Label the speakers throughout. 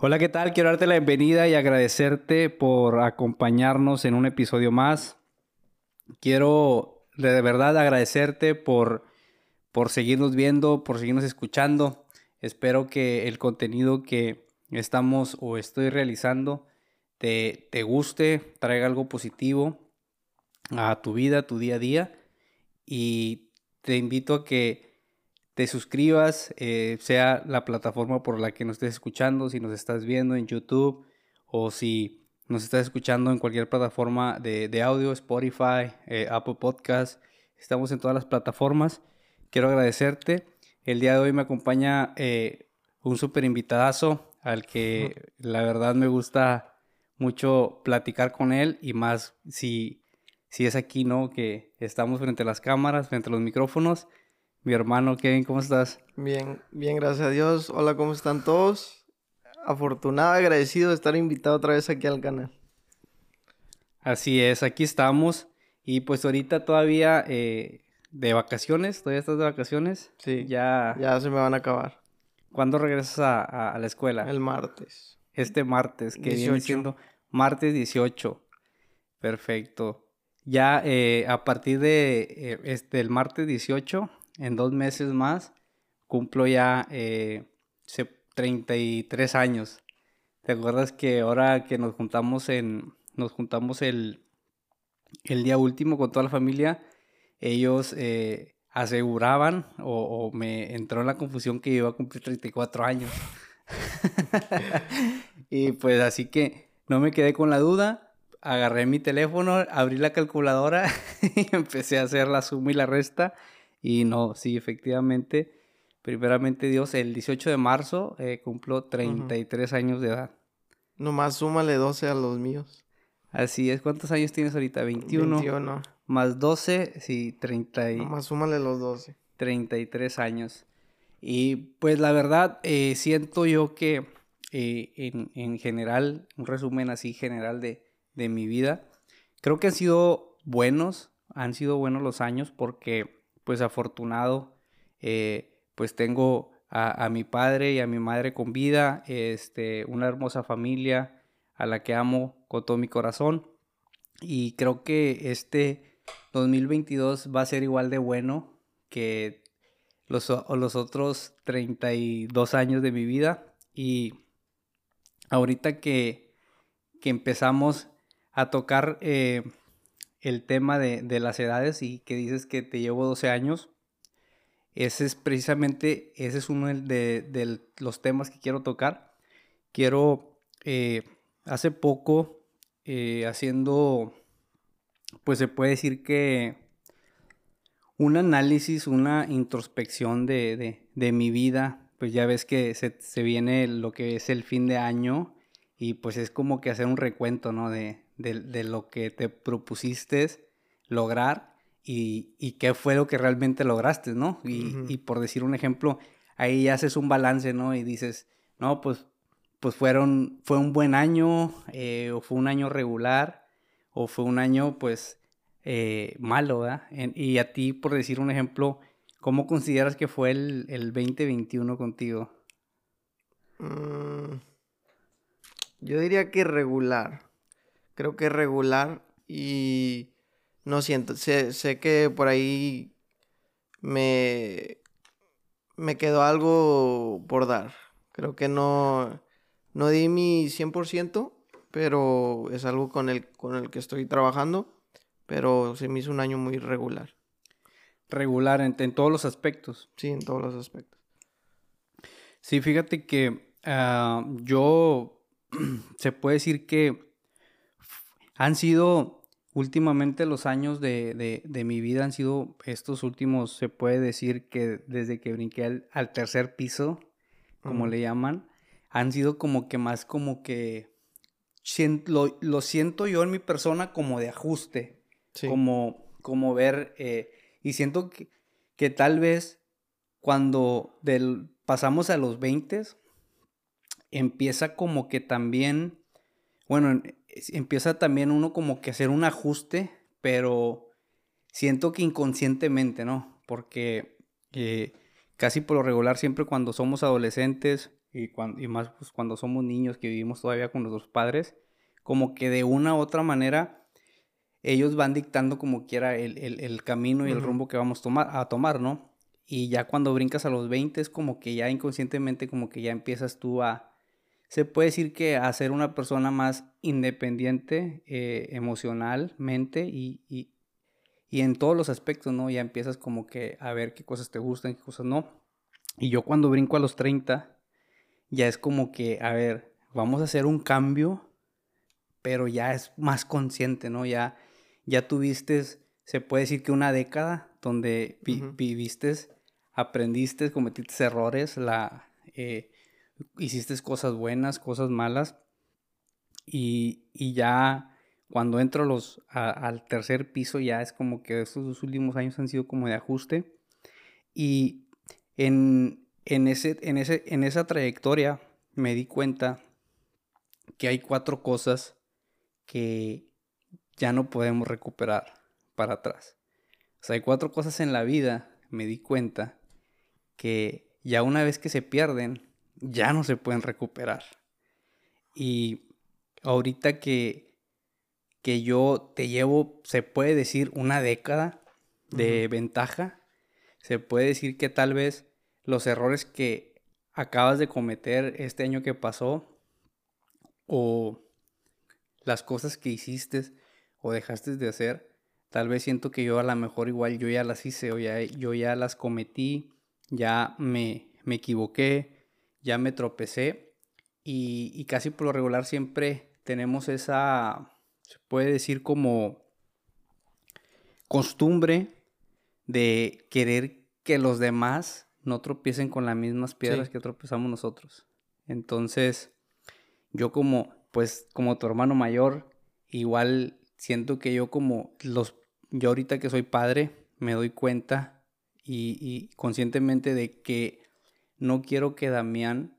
Speaker 1: Hola, ¿qué tal? Quiero darte la bienvenida y agradecerte por acompañarnos en un episodio más. Quiero de verdad agradecerte por, por seguirnos viendo, por seguirnos escuchando. Espero que el contenido que estamos o estoy realizando te, te guste, traiga algo positivo a tu vida, a tu día a día. Y te invito a que te suscribas, eh, sea la plataforma por la que nos estés escuchando, si nos estás viendo en YouTube o si nos estás escuchando en cualquier plataforma de, audio, Spotify, eh, Apple Podcast. Estamos en todas las plataformas. Quiero agradecerte. El día de hoy me acompaña eh, un súper invitadazo al que la verdad me gusta mucho platicar con él y más si, si es aquí, ¿no? Que estamos frente a las cámaras, frente a los micrófonos mi hermano Kevin, ¿cómo estás?
Speaker 2: Bien, bien, gracias a Dios. Hola, ¿cómo están todos? Afortunado, agradecido de estar invitado otra vez aquí al canal.
Speaker 1: Así es, aquí estamos. Y pues ahorita todavía eh, de vacaciones, ¿todavía estás de vacaciones?
Speaker 2: Sí. Ya, ya se me van a acabar.
Speaker 1: ¿Cuándo regresas a, la escuela?
Speaker 2: El martes.
Speaker 1: Este martes, que viene siendo martes 18. Perfecto. Ya eh, a partir de eh, este, el martes 18 en dos meses más cumplo ya eh, 33 años. ¿Te acuerdas que ahora que nos juntamos en nos juntamos el, el día último con toda la familia, ellos eh, aseguraban o, me entró en la confusión que iba a cumplir 34 años. y pues así que no me quedé con la duda, agarré mi teléfono, abrí la calculadora y empecé a hacer la suma y la resta y no, sí, efectivamente, primeramente Dios, el 18 de marzo eh, cumplo 33 años de edad.
Speaker 2: Nomás súmale 12 a los míos.
Speaker 1: Así es, ¿cuántos años tienes ahorita? 21. 21. Más 12, sí, 30 y...
Speaker 2: Nomás súmale los 12.
Speaker 1: 33 años. Y pues la verdad, eh, siento yo que eh, en, en, general, un resumen así general de, de mi vida, creo que han sido buenos, han sido buenos los años porque pues afortunado, eh, pues tengo a, mi padre y a mi madre con vida, este, una hermosa familia a la que amo con todo mi corazón. Y creo que este 2022 va a ser igual de bueno que los, los otros 32 años de mi vida. Y ahorita que, que empezamos a tocar eh, el tema de, las edades y que dices que te llevo 12 años, ese es precisamente, ese es uno de, los temas que quiero tocar. Quiero, eh, hace poco, eh, haciendo, pues se puede decir que un análisis, una introspección de, mi vida, pues ya ves que se, se, viene lo que es el fin de año y pues es como que hacer un recuento, ¿no? De, de, lo que te propusiste lograr y, y, qué fue lo que realmente lograste, ¿no? Y, y, por decir un ejemplo, ahí haces un balance, ¿no? Y dices, no, pues, pues fueron, fue un buen año, eh, o fue un año regular, o fue un año, pues, eh, malo, ¿verdad? y a ti, por decir un ejemplo, ¿cómo consideras que fue el, el 2021 contigo?
Speaker 2: Mm, yo diría que regular creo que es regular y no siento, sé, sé que por ahí me, me quedó algo por dar. Creo que no, no di mi 100%, pero es algo con el, con el que estoy trabajando, pero se me hizo un año muy regular.
Speaker 1: Regular en, todos los aspectos.
Speaker 2: Sí, en todos los aspectos.
Speaker 1: Sí, fíjate que ah, yo se puede decir que han sido últimamente los años de, mi vida, han sido estos últimos, se puede decir que desde que brinqué al, tercer piso, como le llaman, han sido como que más como que lo, siento yo en mi persona como de ajuste, como, como ver, eh, y siento que, que, tal vez cuando del, pasamos a los 20, empieza como que también, bueno, empieza también uno como que a hacer un ajuste, pero siento que inconscientemente, ¿no? Porque eh, casi por lo regular siempre cuando somos adolescentes y, cuando, y más pues, cuando somos niños que vivimos todavía con nuestros padres, como que de una u otra manera ellos van dictando como quiera el, el, el camino y el rumbo que vamos tomar, a tomar, ¿no? Y ya cuando brincas a los 20 es como que ya inconscientemente como que ya empiezas tú a, se puede decir que a ser una persona más independiente eh, emocionalmente y, y, y, en todos los aspectos, ¿no? Ya empiezas como que a ver qué cosas te gustan, qué cosas no. Y yo cuando brinco a los 30, ya es como que, a ver, vamos a hacer un cambio, pero ya es más consciente, ¿no? Ya ya tuviste, se puede decir que una década donde viviste, aprendiste, cometiste errores, la, eh, hiciste cosas buenas, cosas malas. Y, ya cuando entro los, al tercer piso ya es como que estos dos últimos años han sido como de ajuste. Y en, en, ese, en, ese, en esa trayectoria me di cuenta que hay cuatro cosas que ya no podemos recuperar para atrás. O sea, hay cuatro cosas en la vida, me di cuenta, que ya una vez que se pierden, ya no se pueden recuperar. Y ahorita que, que yo te llevo, se puede decir, una década de ventaja, se puede decir que tal vez los errores que acabas de cometer este año que pasó o las cosas que hiciste o dejaste de hacer, tal vez siento que yo a lo mejor igual yo ya las hice o ya, yo ya las cometí, ya me, me equivoqué, ya me tropecé y, y casi por lo regular siempre tenemos esa, se puede decir como costumbre de querer que los demás no tropiecen con las mismas piedras que tropezamos nosotros. Entonces, yo como, pues, como tu hermano mayor, igual siento que yo como los, yo ahorita que soy padre, me doy cuenta y, conscientemente de que no quiero que Damián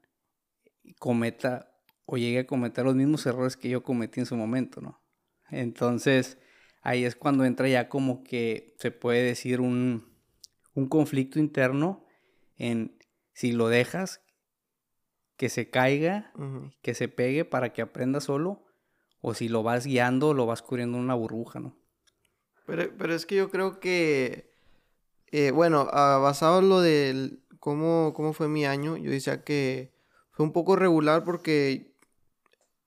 Speaker 1: cometa o llegue a cometer los mismos errores que yo cometí en su momento, ¿no? Entonces, ahí es cuando entra ya como que se puede decir un, un conflicto interno en si lo dejas, que se caiga, que se pegue para que aprenda solo, o si lo vas guiando, lo vas cubriendo en una burbuja, ¿no?
Speaker 2: Pero, pero es que yo creo que, eh, bueno, uh, basado en lo de cómo, cómo fue mi año, yo decía que fue un poco regular porque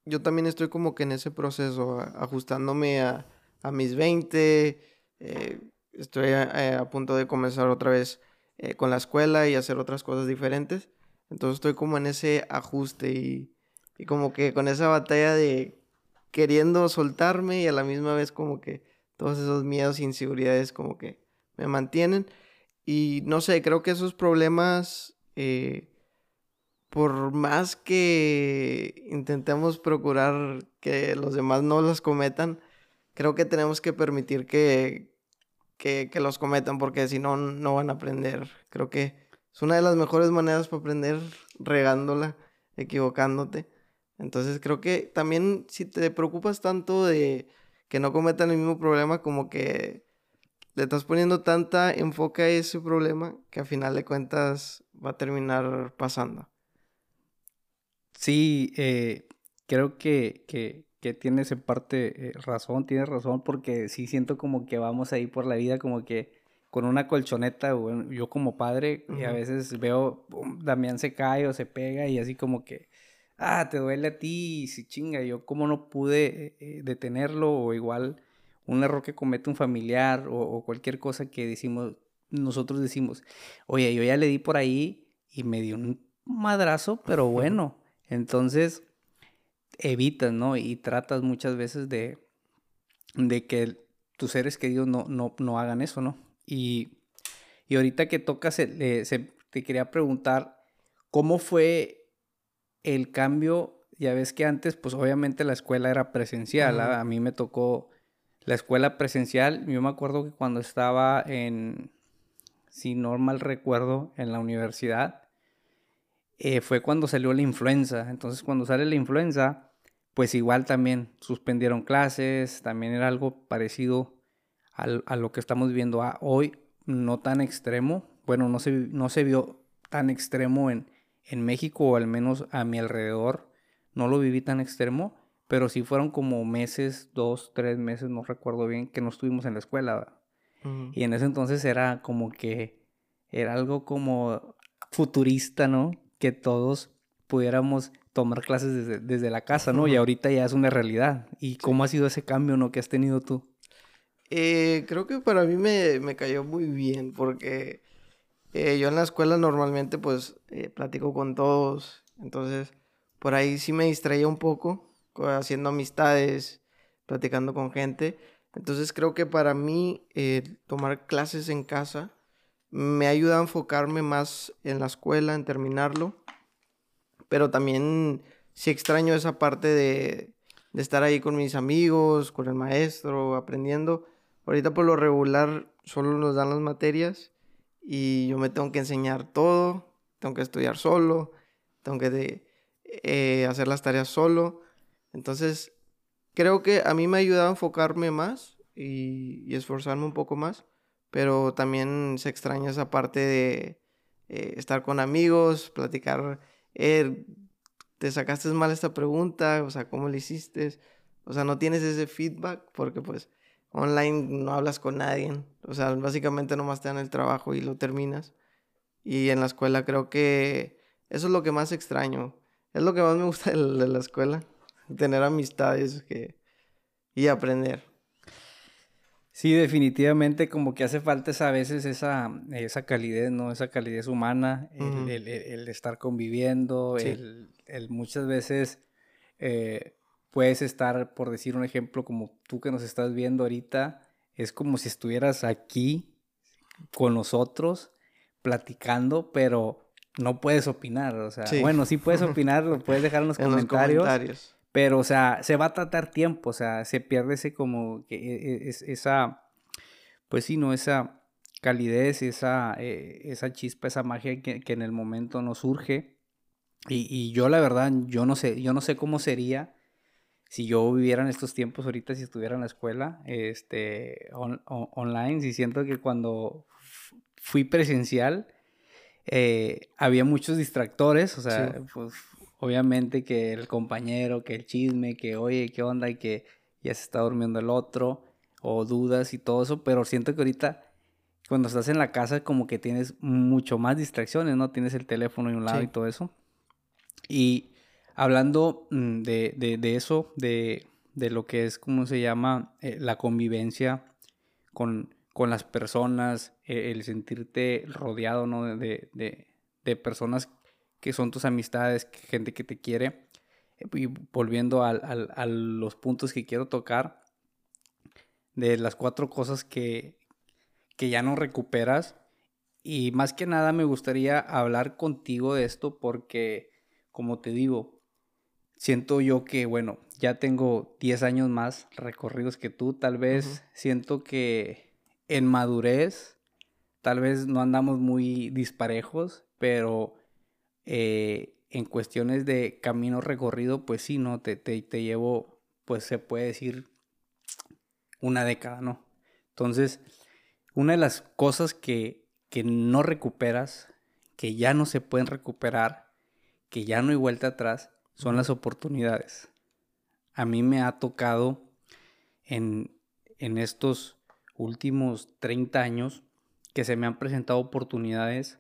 Speaker 2: yo también estoy como que en ese proceso, ajustándome a, a mis 20, eh, estoy a, a, punto de comenzar otra vez eh, con la escuela y hacer otras cosas diferentes. Entonces estoy como en ese ajuste y, y como que con esa batalla de queriendo soltarme y a la misma vez como que todos esos miedos e inseguridades como que me mantienen. Y no sé, creo que esos problemas, eh, por más que intentemos procurar que los demás no los cometan, creo que tenemos que permitir que, que, que los cometan porque si no, no van a aprender. Creo que es una de las mejores maneras para aprender regándola, equivocándote. Entonces creo que también si te preocupas tanto de que no cometan el mismo problema, como que le estás poniendo tanta enfoque a ese problema que a final de cuentas va a terminar pasando.
Speaker 1: Sí, eh, creo que, que, que, tienes en parte eh, razón, tienes razón, porque sí siento como que vamos ahí por la vida como que con una colchoneta, yo como padre, y a veces veo, Damián se cae o se pega y así como que ah, te duele a ti, y si chinga, yo cómo no pude eh, detenerlo, o igual un error que comete un familiar, o, cualquier cosa que decimos, nosotros decimos, oye, yo ya le di por ahí y me dio un madrazo, pero bueno, entonces evitas, ¿no? Y tratas muchas veces de, de que tus seres queridos no, no, no hagan eso, ¿no? Y, y ahorita que tocas, eh, te quería preguntar, ¿cómo fue el cambio, ya ves que antes, pues obviamente la escuela era presencial, a mí me tocó la escuela presencial, yo me acuerdo que cuando estaba en, si no mal recuerdo, en la universidad, eh, fue cuando salió la influenza, entonces cuando sale la influenza, pues igual también suspendieron clases, también era algo parecido a lo que estamos viendo hoy, no tan extremo, bueno, no se, no se vio tan extremo en, en México, o al menos a mi alrededor, no lo viví tan extremo, pero sí fueron como meses, dos, tres meses, no recuerdo bien, que no estuvimos en la escuela. Y en ese entonces era como que era algo como futurista, ¿no? Que todos pudiéramos tomar clases desde, la casa, ¿no? Y ahorita ya es una realidad. ¿Y cómo ha sido ese cambio, ¿no? Que has tenido tú?
Speaker 2: Eh, creo que para mí me, cayó muy bien porque eh, yo en la escuela normalmente pues eh, platico con todos, entonces por ahí sí me distraía un poco haciendo amistades, platicando con gente. Entonces creo que para mí tomar clases en casa me ayuda a enfocarme más en la escuela, en terminarlo. Pero también sí extraño esa parte de, de estar ahí con mis amigos, con el maestro, aprendiendo. Ahorita por lo regular solo nos dan las materias y yo me tengo que enseñar todo, tengo que estudiar solo, tengo que eh, hacer las tareas solo. Entonces, creo que a mí me ha ayudado a enfocarme más y, esforzarme un poco más, pero también se extraña esa parte de eh, estar con amigos, platicar, eh, te sacaste mal esta pregunta, o sea, ¿cómo le hiciste? O sea, no tienes ese feedback porque pues online no hablas con nadie. O sea, básicamente nomás te dan el trabajo y lo terminas. Y en la escuela creo que eso es lo que más extraño. Es lo que más me gusta de la escuela. Tener amistades que... y aprender.
Speaker 1: Sí, definitivamente como que hace falta esa, a veces esa, esa calidez, ¿no? Esa calidez humana, el, el, estar conviviendo, el, muchas veces eh, puedes estar, por decir un ejemplo, como tú que nos estás viendo ahorita, es como si estuvieras aquí con nosotros platicando, pero no puedes opinar, o sea, bueno, sí puedes opinar, lo puedes dejar en los, comentarios, pero, o sea, se va a tratar tiempo, o sea, se pierde ese como, que e, e, es, esa, pues sí, no, esa calidez, esa, eh, esa chispa, esa magia que, que, en el momento nos surge, y, y yo la verdad, yo no sé, yo no sé cómo sería si yo viviera en estos tiempos ahorita, si estuviera en la escuela, este, online, si siento que cuando fui presencial, eh, había muchos distractores, o sea, pues obviamente que el compañero, que el chisme, que oye, qué onda, y que ya se está durmiendo el otro, o dudas y todo eso, pero siento que ahorita cuando estás en la casa como que tienes mucho más distracciones, ¿no? Tienes el teléfono en un lado y todo eso. Y Hablando mm, de, eso, de, lo que es, ¿cómo se llama? Eh, la convivencia con, las personas, e, el sentirte rodeado, ¿no? De, personas que son tus amistades, gente que te quiere. Y volviendo a, los puntos que quiero tocar, de las cuatro cosas que, que ya no recuperas. Y más que nada me gustaría hablar contigo de esto porque, como te digo, siento yo que, bueno, ya tengo 10 años más recorridos que tú, tal vez siento que en madurez, tal vez no andamos muy disparejos, pero eh, en cuestiones de camino recorrido, pues sí, ¿no? Te, te, te llevo, pues se puede decir, una década, ¿no? Entonces, una de las cosas que, que no recuperas, que ya no se pueden recuperar, que ya no hay vuelta atrás, son las oportunidades. A mí me ha tocado en, estos últimos 30 años que se me han presentado oportunidades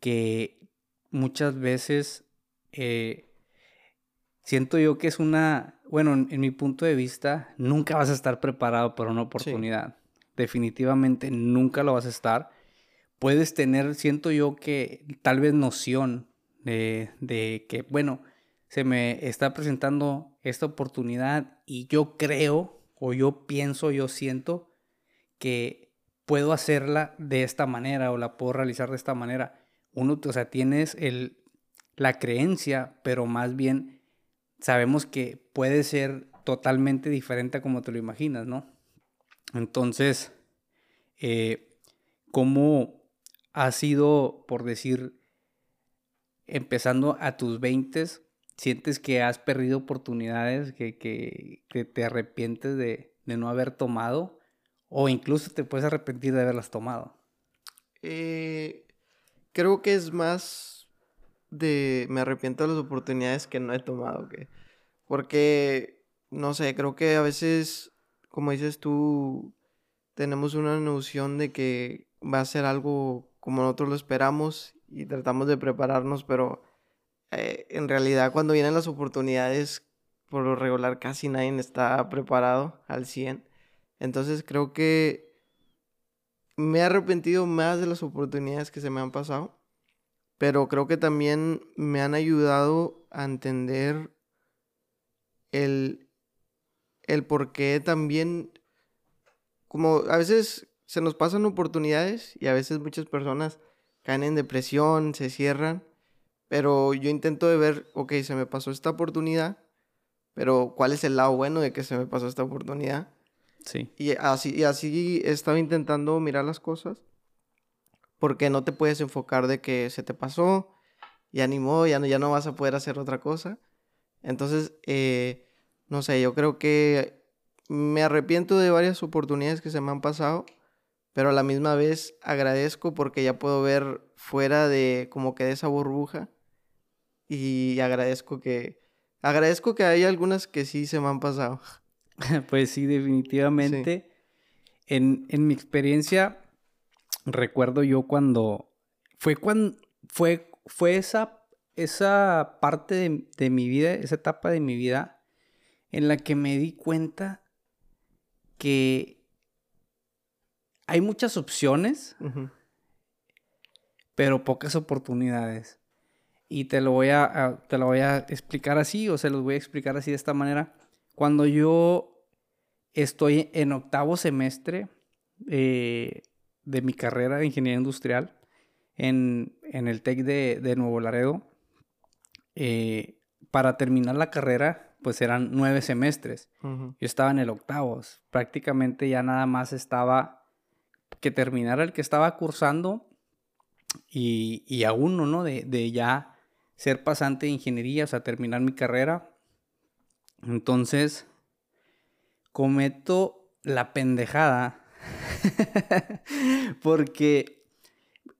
Speaker 1: que muchas veces eh, siento yo que es una, bueno, en, mi punto de vista, nunca vas a estar preparado para una oportunidad. Definitivamente nunca lo vas a estar. Puedes tener, siento yo que tal vez noción de, de que, bueno, se me está presentando esta oportunidad y yo creo o yo pienso, yo siento que puedo hacerla de esta manera o la puedo realizar de esta manera. Uno, o sea, tienes el, la creencia, pero más bien sabemos que puede ser totalmente diferente a como te lo imaginas, ¿no? Entonces, eh, ¿cómo ha sido, por decir, empezando a tus 20 sientes que has perdido oportunidades, que, te arrepientes de, no haber tomado, o incluso te puedes arrepentir de haberlas tomado?
Speaker 2: Eh, creo que es más de... Me arrepiento de las oportunidades que no he tomado, que... Porque, no sé, creo que a veces, como dices tú, tenemos una noción de que va a ser algo como nosotros lo esperamos y tratamos de prepararnos, pero eh, en realidad cuando vienen las oportunidades, por lo regular casi nadie está preparado al 100. Entonces creo que me he arrepentido más de las oportunidades que se me han pasado, pero creo que también me han ayudado a entender el, el por qué también, como a veces se nos pasan oportunidades y a veces muchas personas caen en depresión, se cierran, pero yo intento de ver, ok, se me pasó esta oportunidad, pero ¿cuál es el lado bueno de que se me pasó esta oportunidad? Y así, y así he estado intentando mirar las cosas, porque no te puedes enfocar de que se te pasó, y animó, ya no, ya no vas a poder hacer otra cosa. Entonces, eh, no sé, yo creo que me arrepiento de varias oportunidades que se me han pasado, pero a la misma vez agradezco porque ya puedo ver fuera de como que de esa burbuja y agradezco que agradezco que hay algunas que sí se me han pasado.
Speaker 1: Pues sí, definitivamente. En, mi experiencia, recuerdo yo cuando fue cuando fue, fue esa, esa parte de, de mi vida, esa etapa de mi vida en la que me di cuenta que hay muchas opciones, pero pocas oportunidades. Y te lo, voy a, te lo voy a explicar así, o se los voy a explicar así de esta manera. Cuando yo estoy en octavo semestre eh, de mi carrera de ingeniería industrial en, el TEC de, Nuevo Laredo, eh, para terminar la carrera, pues eran nueve semestres. Yo estaba en el octavo, prácticamente ya nada más estaba que terminara el que estaba cursando y, y a uno, ¿no? De, de, ya ser pasante de ingeniería, o sea, terminar mi carrera. Entonces, cometo la pendejada porque,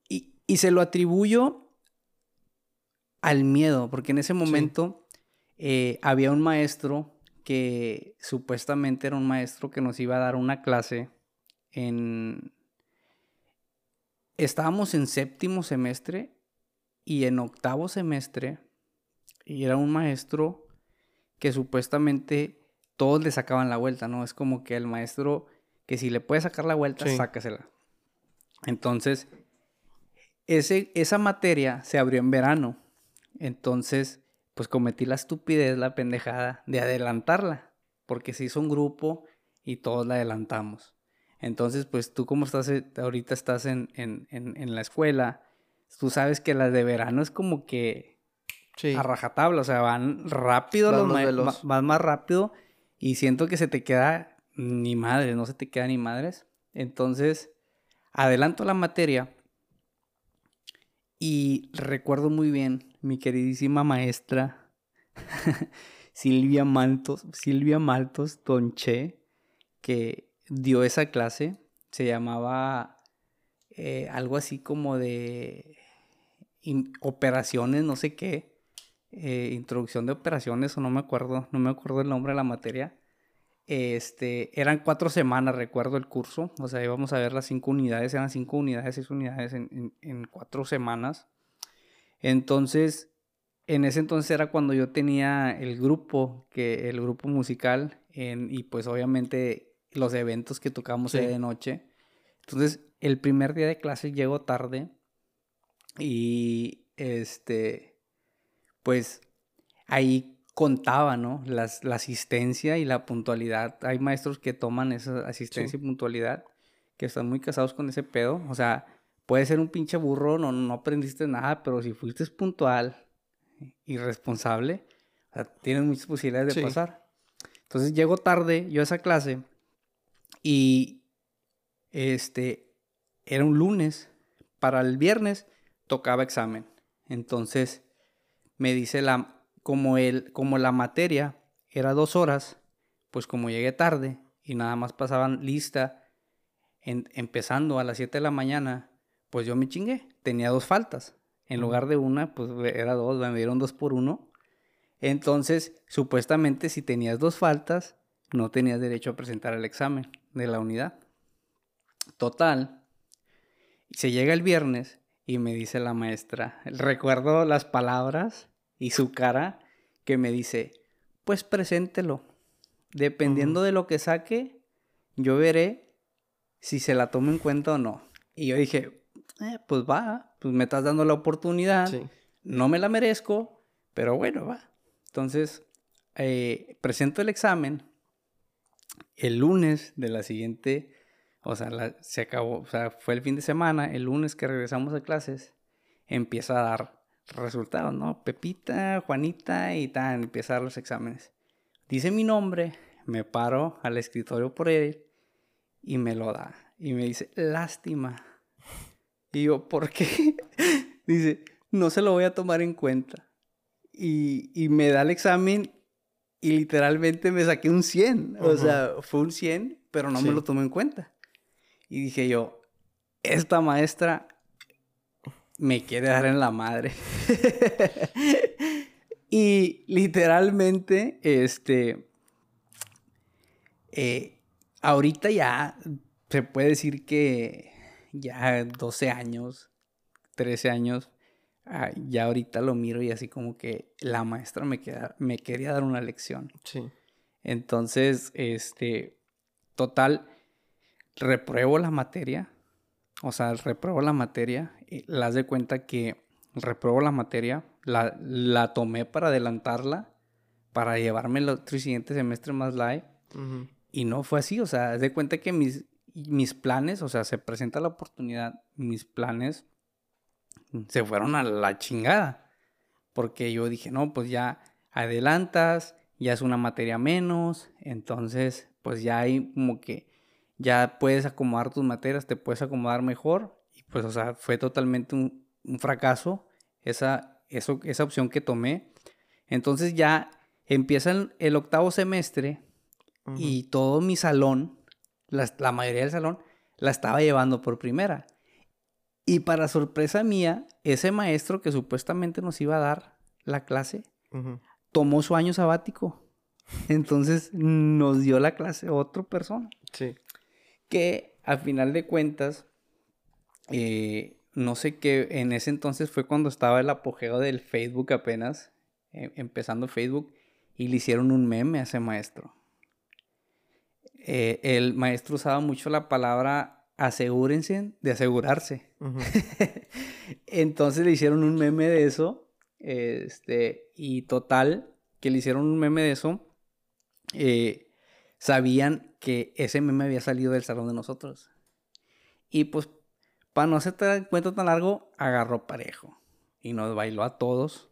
Speaker 1: y, y, se lo atribuyo al miedo, porque en ese momento eh, había un maestro que supuestamente era un maestro que nos iba a dar una clase en, estábamos en séptimo semestre y en octavo semestre y era un maestro que supuestamente todos le sacaban la vuelta, ¿no? Es como que el maestro que si le puede sacar la vuelta, sácasela. Entonces, ese, esa materia se abrió en verano. Entonces, pues cometí la estupidez, la pendejada de adelantarla, porque se hizo un grupo y todos la adelantamos. Entonces, pues tú como estás, eh, ahorita estás en, la escuela, tú sabes que las de verano es como que a rajatabla, o sea, van rápido, los van más rápido y siento que se te queda ni madres, no se te queda ni madres. Entonces, adelanto la materia y recuerdo muy bien mi queridísima maestra Silvia Maltos, Silvia Maltos Tonche, que dio esa clase. Se llamaba eh, algo así como de operaciones, no sé qué. Eh, introducción de operaciones, o no me acuerdo, no me acuerdo el nombre de la materia. Este, eran cuatro semanas, recuerdo el curso. O sea, íbamos a ver las cinco unidades, eran cinco unidades, seis unidades en, en cuatro semanas. Entonces, en ese entonces era cuando yo tenía el grupo, que el grupo musical, en, y pues obviamente los eventos que tocamos de noche. Entonces, el primer día de clase llego tarde y este, pues ahí contaba, ¿no? Las, la asistencia y la puntualidad. Hay maestros que toman esa asistencia y puntualidad, que están muy casados con ese pedo. O sea, puede ser un pinche burro, no, no aprendiste nada, pero si fuiste puntual y responsable, tienes muchas posibilidades de pasar. Entonces llego tarde yo a esa clase y este era un lunes. Para el viernes tocaba examen. Entonces me dice la como el como la materia era dos horas, pues como llegué tarde y nada más pasaban lista empezando a las 7 de la mañana, pues yo me chingué. Tenía dos faltas. En lugar de una, pues era dos, me dieron dos por uno. Entonces, supuestamente, si tenías dos faltas, no tenías derecho a presentar el examen de la unidad. Total, se llega el viernes y me dice la maestra, recuerdo las palabras y su cara que me dice, pues preséntelo. Dependiendo de lo que saque, yo veré si se la tomo en cuenta o no. Y yo dije, eh, pues va, pues me estás dando la oportunidad, no me la merezco, pero bueno, va. Entonces, eh, presento el examen. El lunes de la siguiente, o sea, se acabó, o sea, fue el fin de semana, el lunes que regresamos a clases, empieza a dar resultados, ¿no? Pepita, Juanita y tal, empieza a dar los exámenes. Dice mi nombre, me paro al escritorio por él y me lo da. Y me dice, lástima. Y yo, ¿por qué? dice, no se lo voy a tomar en cuenta. Y, me da el examen y literalmente me saqué un 100. O sea, fue un 100, pero no me lo tomé en cuenta. Y dije yo, esta maestra me quiere dar en la madre. y literalmente, este, eh, ahorita ya se puede decir que ya 12 años, 13 años, ah, ya ahorita lo miro y así como que la maestra me, queda, me quería dar una lección. Sí. Entonces, este, total, repruebo la materia, o sea, repruebo la materia, y las de cuenta que repruebo la materia, la, la tomé para adelantarla, para llevarme el otro siguiente semestre más live, y no fue así, o sea, haz de cuenta que mis, mis planes, o sea, se presenta la oportunidad, mis planes se fueron a la chingada. Porque yo dije, no, pues ya adelantas, ya es una materia menos, entonces pues ya hay como que ya puedes acomodar tus materias, te puedes acomodar mejor. Y pues, o sea, fue totalmente un, fracaso esa, eso, esa opción que tomé. Entonces ya empieza el, octavo semestre y todo mi salón la, mayoría del salón, la estaba llevando por primera. Y para sorpresa mía, ese maestro que supuestamente nos iba a dar la clase, tomó su año sabático. Entonces nos dio la clase otra persona. Sí. Que al final de cuentas, eh, no sé qué, en ese entonces fue cuando estaba el apogeo del Facebook apenas, eh, empezando Facebook, y le hicieron un meme a ese maestro. Eh, el maestro usaba mucho la palabra asegúrense de asegurarse. Entonces le hicieron un meme de eso. Este, y total, que le hicieron un meme de eso. Eh, sabían que ese meme había salido del salón de nosotros. Y pues, para no hacer cuento tan largo, agarró parejo. Y nos bailó a todos.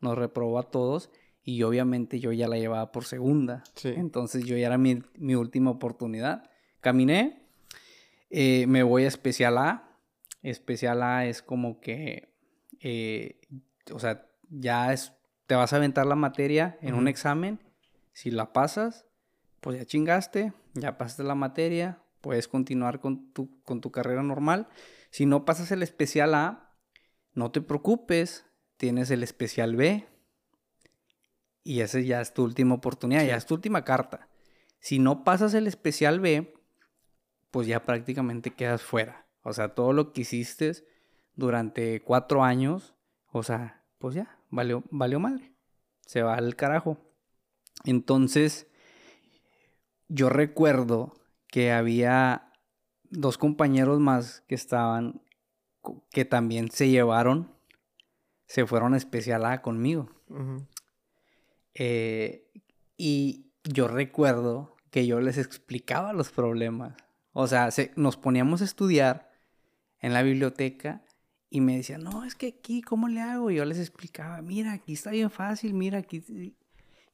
Speaker 1: Nos reprobó a todos. Y obviamente yo ya la llevaba por segunda. Entonces yo ya era mi, última oportunidad. Caminé, eh, me voy a especial A. Especial A es como que, eh, o sea, ya es, te vas a aventar la materia en un examen. Si la pasas, pues ya chingaste, ya pasaste la materia, puedes continuar con tu, con tu carrera normal. Si no pasas el especial A, no te preocupes, tienes el especial B y esa ya es tu última oportunidad, ya es tu última carta. Si no pasas el especial B, pues ya prácticamente quedas fuera. O sea, todo lo que hiciste durante cuatro años, o sea, pues ya, valió, valió madre. Se va al carajo. Entonces, yo recuerdo que había dos compañeros más que estaban, que también se llevaron, se fueron a especial A conmigo. Eh, y yo recuerdo que yo les explicaba los problemas. O sea, nos poníamos a estudiar en la biblioteca y me decían, no, es que aquí, ¿cómo le hago? Y yo les explicaba, mira, aquí está bien fácil, mira, aquí.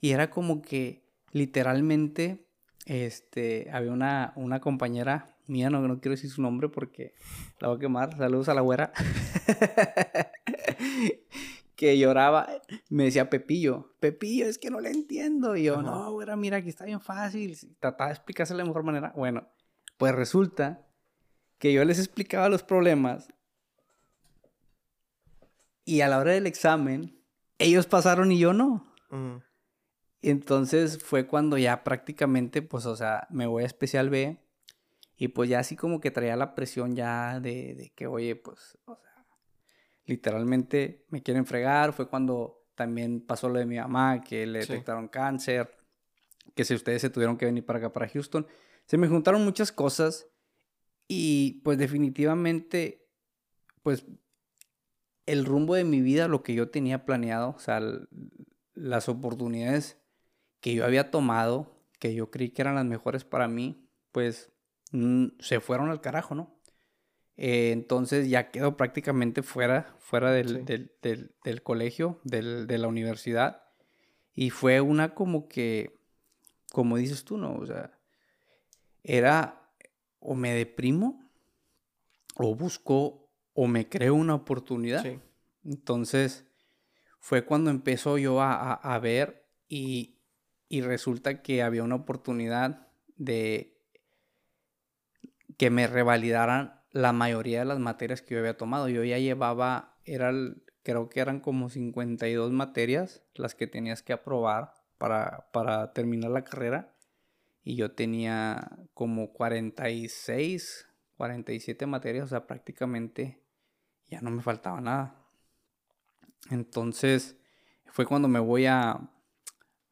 Speaker 1: Y era como que literalmente, este, había una, una compañera mía, no, no quiero decir su nombre porque la voy a quemar, saludos a la güera. que lloraba, me decía Pepillo, Pepillo, es que no le entiendo. Y yo, no, güera, mira, aquí está bien fácil. Trataba de explicarse de la mejor manera. Bueno, pues resulta que yo les explicaba los problemas Y a la hora del examen, ellos pasaron y yo no.
Speaker 2: Ujú.
Speaker 1: Entonces fue cuando ya prácticamente, pues, o sea, me voy a especial B. Y pues ya así como que traía la presión ya de, de que, oye, pues, o sea, literalmente me quieren fregar. Fue cuando también pasó lo de mi mamá, que le
Speaker 2: Sí.
Speaker 1: detectaron cáncer, que si ustedes se tuvieron que venir para acá, para Houston. Se me juntaron muchas cosas y pues definitivamente, pues el rumbo de mi vida, lo que yo tenía planeado, o sea, las oportunidades que yo había tomado, que yo creí que eran las mejores para mí, pues mm, se fueron al carajo, ¿no? Eh, entonces ya quedo prácticamente fuera, fuera del,
Speaker 2: Sí.
Speaker 1: del- del- del colegio, del- de la universidad. Y fue una como que, como dices tú, ¿no? O sea, era o me deprimo o busco o me creo una oportunidad.
Speaker 2: Sí.
Speaker 1: Entonces fue cuando empezó yo a, a- a ver y, y resulta que había una oportunidad de que me revalidaran la mayoría de las materias que yo había tomado. Yo ya llevaba, era creo que eran como 52 materias las que tenías que aprobar para, para terminar la carrera. Y yo tenía como 46, 47 materias, o sea, prácticamente ya no me faltaba nada. Entonces fue cuando me voy a,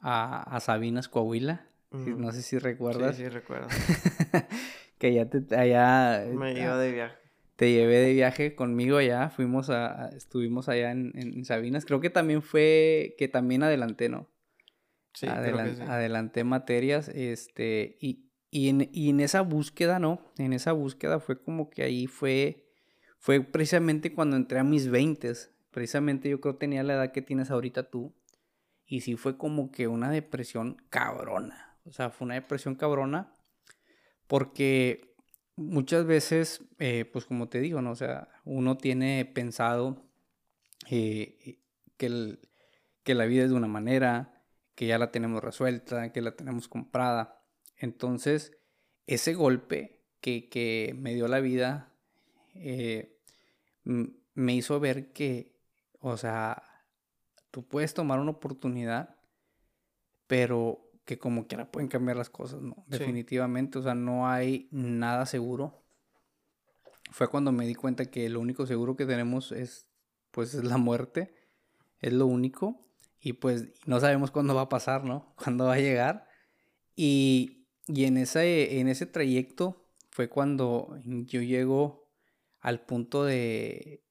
Speaker 1: a, a Sabinas, Coahuila. No sé si recuerdas.
Speaker 2: Sí, sí, recuerdo.
Speaker 1: que ya te, allá
Speaker 2: Me
Speaker 1: eh,
Speaker 2: de viaje.
Speaker 1: te llevé de viaje conmigo allá. Fuimos a, a- estuvimos allá en, en Sabinas. Creo que también fue, que también adelanté, ¿no?
Speaker 2: Sí,
Speaker 1: Adelan-
Speaker 2: creo que sí.
Speaker 1: Adelanté materias, este, y, y, en, y en esa búsqueda, ¿no? En esa búsqueda fue como que ahí fue, fue precisamente cuando entré a mis 20 precisamente yo creo tenía la edad que tienes ahorita tú, y sí fue como que una depresión cabrona, o sea, fue una depresión cabrona, porque muchas veces, eh, pues como te digo, ¿no? O sea, uno tiene pensado eh, que, que la vida es de una manera, que ya la tenemos resuelta, que la tenemos comprada. Entonces, ese golpe que, que me dio la vida eh, me hizo ver que, o sea, tú puedes tomar una oportunidad, pero que como quiera pueden cambiar las cosas, ¿no?
Speaker 2: Sí.
Speaker 1: Definitivamente, o sea, no hay nada seguro. Fue cuando me di cuenta que lo único seguro que tenemos es, pues, es la muerte. Es lo único. Y pues no sabemos cuándo va a pasar, ¿no? Cuándo va a llegar. Y, y en, ese, en ese trayecto fue cuando yo llego al punto de,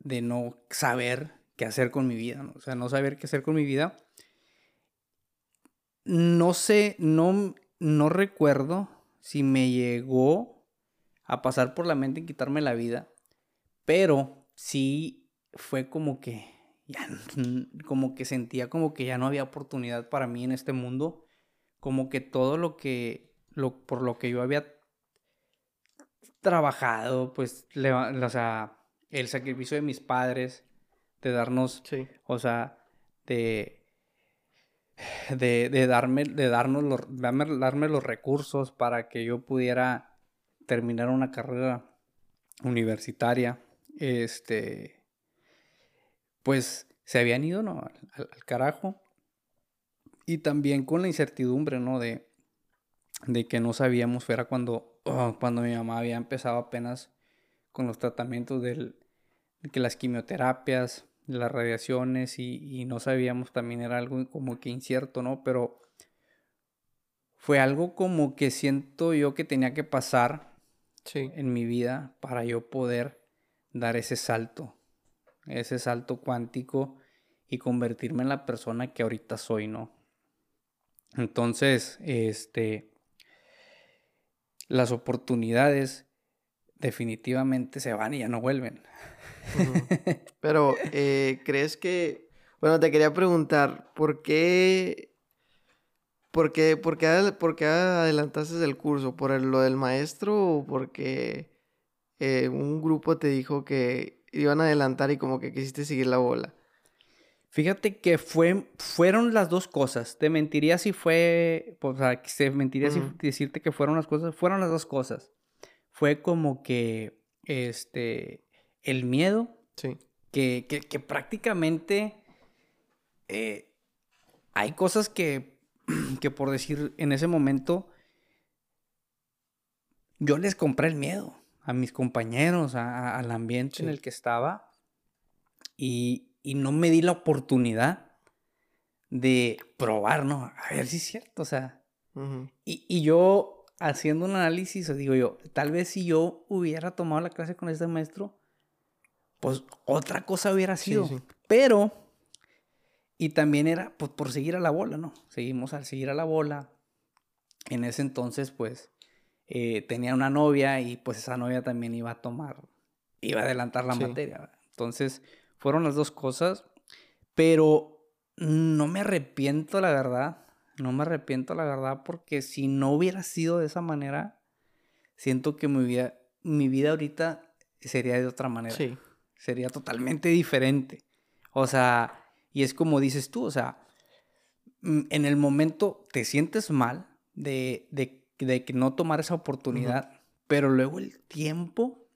Speaker 1: de no saber qué hacer con mi vida, ¿no? O sea, no saber qué hacer con mi vida. No sé, no, no recuerdo si me llegó a pasar por la mente en quitarme la vida, pero sí fue como que ya como que sentía como que ya no había oportunidad para mí en este mundo, como que todo lo que lo por lo que yo había trabajado, pues o sea, el sacrificio de mis padres de darnos
Speaker 2: Sí.
Speaker 1: o sea, de, de, de darme, de darnos los, darme, darme los recursos para que yo pudiera terminar una carrera universitaria, este, pues se habían ido, ¿no? Al, carajo. Y también con la incertidumbre, ¿no? De, de que no sabíamos, era cuando, oh, cuando mi mamá había empezado apenas con los tratamientos del, de que las quimioterapias, las radiaciones y, y no sabíamos también era algo como que incierto, ¿no? Pero fue algo como que siento yo que tenía que pasar
Speaker 2: Sí.
Speaker 1: en mi vida para yo poder dar ese salto, ese salto cuántico y convertirme en la persona que ahorita soy, ¿no? Entonces, este, las oportunidades definitivamente se van y ya no vuelven.
Speaker 2: Pero, eh, ¿crees que... Bueno, te quería preguntar, ¿por qué... ¿Por qué, por qué, por qué adelantaste el curso? ¿Por el- lo del maestro o porque eh, un grupo te dijo que iban a adelantar y como que quisiste seguir la bola?
Speaker 1: Fíjate que fue, fueron las dos cosas. Te mentiría si fue, o sea, se mentiría si decirte que fueron las cosas. Fueron las dos cosas. Fue como que, este, el miedo
Speaker 2: Sí.
Speaker 1: que, que, prácticamente eh, hay cosas que, que, por decir, en ese momento, yo les compré el miedo a mis compañeros, al ambiente en el que estaba, y, y no me di la oportunidad de probar, ¿no? A ver si es cierto, o sea. y, y, yo, haciendo un análisis, digo yo, tal vez si yo hubiera tomado la clase con este maestro, pues otra cosa hubiera sido. Pero, y también era pues, por seguir a la bola, ¿no? Seguimos al seguir a la bola. En ese entonces, pues, eh, tenía una novia y pues esa novia también iba a tomar, iba a adelantar la materia. Entonces, fueron las dos cosas, pero no me arrepiento, la verdad. No me arrepiento, la verdad, porque si no hubiera sido de esa manera, siento que mi vida, mi vida ahorita sería de otra manera. Sí. Sería totalmente diferente. O sea, y es como dices tú, o sea, mm, en el momento te sientes mal de, de, de que no tomar esa oportunidad, pero luego el tiempo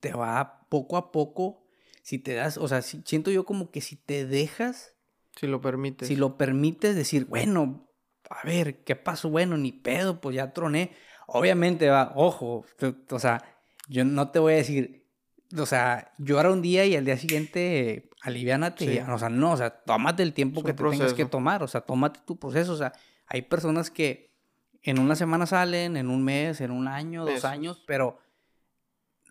Speaker 1: te va poco a poco si te das, o sea, siento yo como que si te dejas.
Speaker 2: Si lo permites.
Speaker 1: Si lo permites decir, bueno, a ver, ¿qué pasó? Bueno, ni pedo, pues ya troné. Obviamente, va, ojo, o sea, yo no te voy a decir, o sea, llora un día y al día siguiente aliviánate. O sea, no, o sea, tómate el tiempo que te tengas que tomar, o sea, tómate tu proceso. O sea, hay personas que en una semana salen, en un mes, en un año, dos años, pero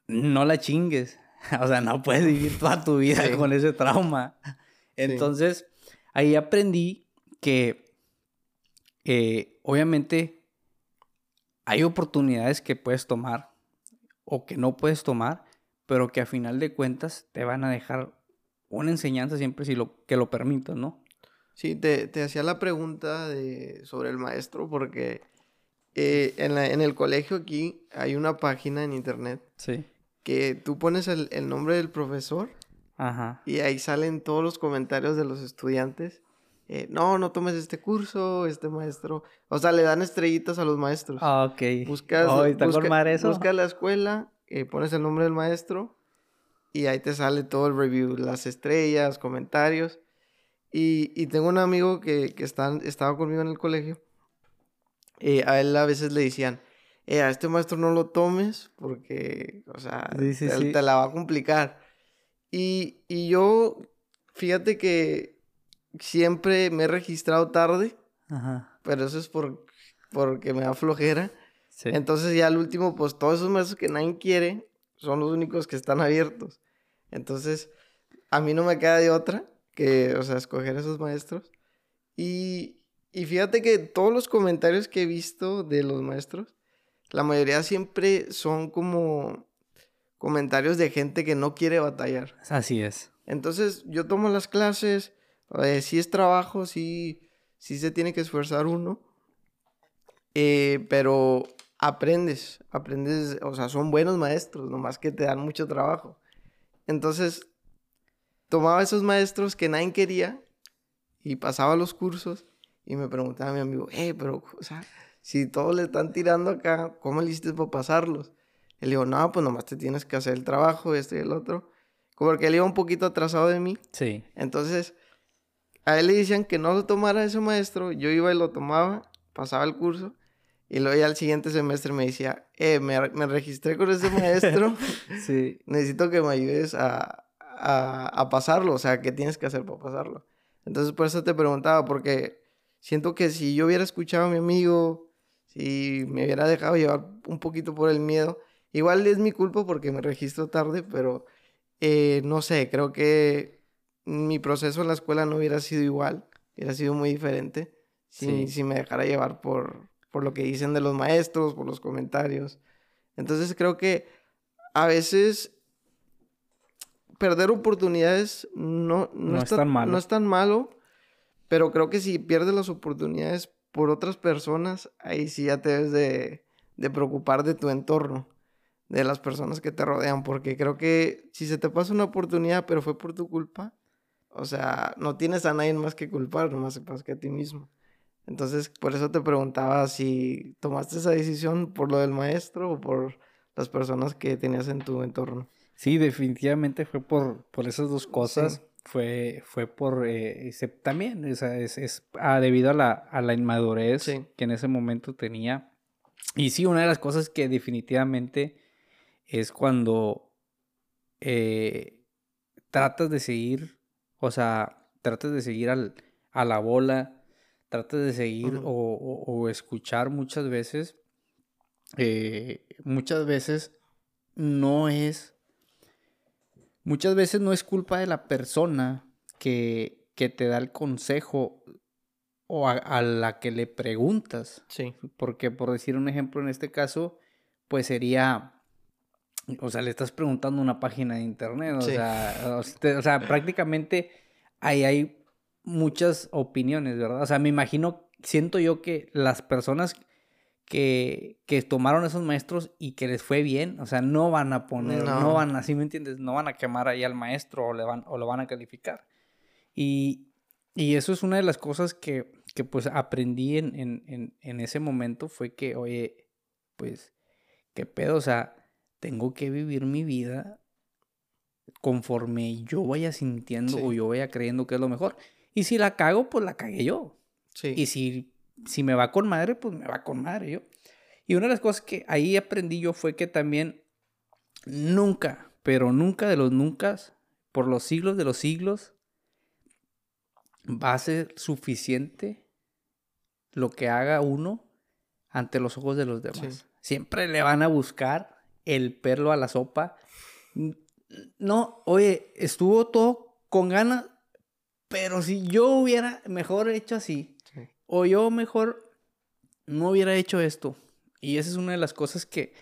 Speaker 1: no la chingues. o sea, no puedes vivir toda tu vida con ese trauma. Entonces, ahí aprendí que eh, obviamente hay oportunidades que puedes tomar o que no puedes tomar, pero que a final de cuentas te van a dejar una enseñanza siempre si lo, que lo permitas, ¿no?
Speaker 2: Sí, te, hacía la pregunta de, sobre el maestro porque eh, en, en el colegio aquí hay una página en internet sí que tú pones el, nombre del profesor Ajá. y ahí salen todos los comentarios de los estudiantes. Eh, no, no tomes este curso, este maestro. O sea, le dan estrellitas a los maestros. Ah, ok. Buscas, oh, busca, eso? buscas la escuela, eh, pones el nombre del maestro y ahí te sale todo el review, las estrellas, comentarios. Y, y tengo un amigo que, que estaba conmigo en el colegio. Eh, a él a veces le decían, eh, a este maestro no lo tomes porque, o sea, te, la va a complicar. Y, y yo, fíjate que siempre me he registrado tarde, Ajá. pero eso es por, porque me da flojera. Sí. Entonces ya al último, pues todos esos maestros que nadie quiere son los únicos que están abiertos. Entonces, a mí no me queda de otra que, o sea, escoger esos maestros. Y, y fíjate que todos los comentarios que he visto de los maestros, la mayoría siempre son como comentarios de gente que no quiere batallar.
Speaker 1: Así es.
Speaker 2: Entonces yo tomo las clases, eh, sí es trabajo, sí, sí se tiene que esforzar uno, eh, pero aprendes, aprendes, o sea, son buenos maestros, nomás que te dan mucho trabajo. Entonces, tomaba esos maestros que nadie quería y pasaba los cursos y me preguntaba a mi amigo, eh, pero, o sea, si todos le están tirando acá, ¿cómo le hiciste para pasarlos? Él dijo, no, pues nomás te tienes que hacer el trabajo, este y el otro. Como que él iba un poquito atrasado de mí. Sí. Entonces, a él le decían que no lo tomara ese maestro, yo iba y lo tomaba, pasaba el curso, y luego ya al siguiente semestre me decía, eh, me, registré con ese maestro, sí. necesito que me ayudes a, a, a pasarlo, o sea, ¿qué tienes que hacer para pasarlo? Entonces, por eso te preguntaba, porque siento que si yo hubiera escuchado a mi amigo, si me hubiera dejado llevar un poquito por el miedo. Igual es mi culpa porque me registro tarde, pero eh, no sé, creo que mi proceso en la escuela no hubiera sido igual, hubiera sido muy diferente si, si me dejara llevar por, por lo que dicen de los maestros, por los comentarios. Entonces creo que a veces perder oportunidades no, no, es tan malo. no es tan malo, pero creo que si pierdes las oportunidades por otras personas, ahí sí ya te debes de, de preocupar de tu entorno, de las personas que te rodean, porque creo que si se te pasa una oportunidad, pero fue por tu culpa, o sea, no tienes a nadie más que culpar, nomás sepas que a ti mismo. Entonces, por eso te preguntaba si tomaste esa decisión por lo del maestro o por las personas que tenías en tu entorno.
Speaker 1: Sí, definitivamente fue por, por esas dos cosas. Fue, fue por eh, también, es, es ah, debido a la, a la inmadurez que en ese momento tenía. Y sí, una de las cosas que definitivamente es cuando eh, tratas de seguir, o sea, tratas de seguir al, a la bola, tratas de seguir o, o, escuchar muchas veces, eh, muchas veces no es muchas veces no es culpa de la persona que, te da el consejo o a, la que le preguntas. Sí. Porque por decir un ejemplo en este caso, pues sería, o sea, le estás preguntando una página de internet, o, sea, o, sea, prácticamente ahí hay muchas opiniones, ¿verdad? O sea, me imagino, siento yo que las personas que, que, tomaron esos maestros y que les fue bien, o sea, no van a poner, no, van a, ¿sí me entiendes? No van a quemar ahí al maestro o, le van, o lo van a calificar. Y, y eso es una de las cosas que, que pues aprendí en, en, en, ese momento, fue que, oye, pues, ¿qué pedo? O sea, tengo que vivir mi vida conforme yo vaya sintiendo o yo vaya creyendo que es lo mejor. Y si la cago, pues la cagué yo. Sí. Y si si me va con madre, pues me va con madre yo. Y una de las cosas que ahí aprendí yo fue que también nunca, pero nunca de los nunca, por los siglos de los siglos, va a ser suficiente lo que haga uno ante los ojos de los demás. Siempre le van a buscar el perlo a la sopa. No, oye, estuvo todo con ganas, pero si yo hubiera mejor hecho así, o yo mejor no hubiera hecho esto. Y esa es una de las cosas que,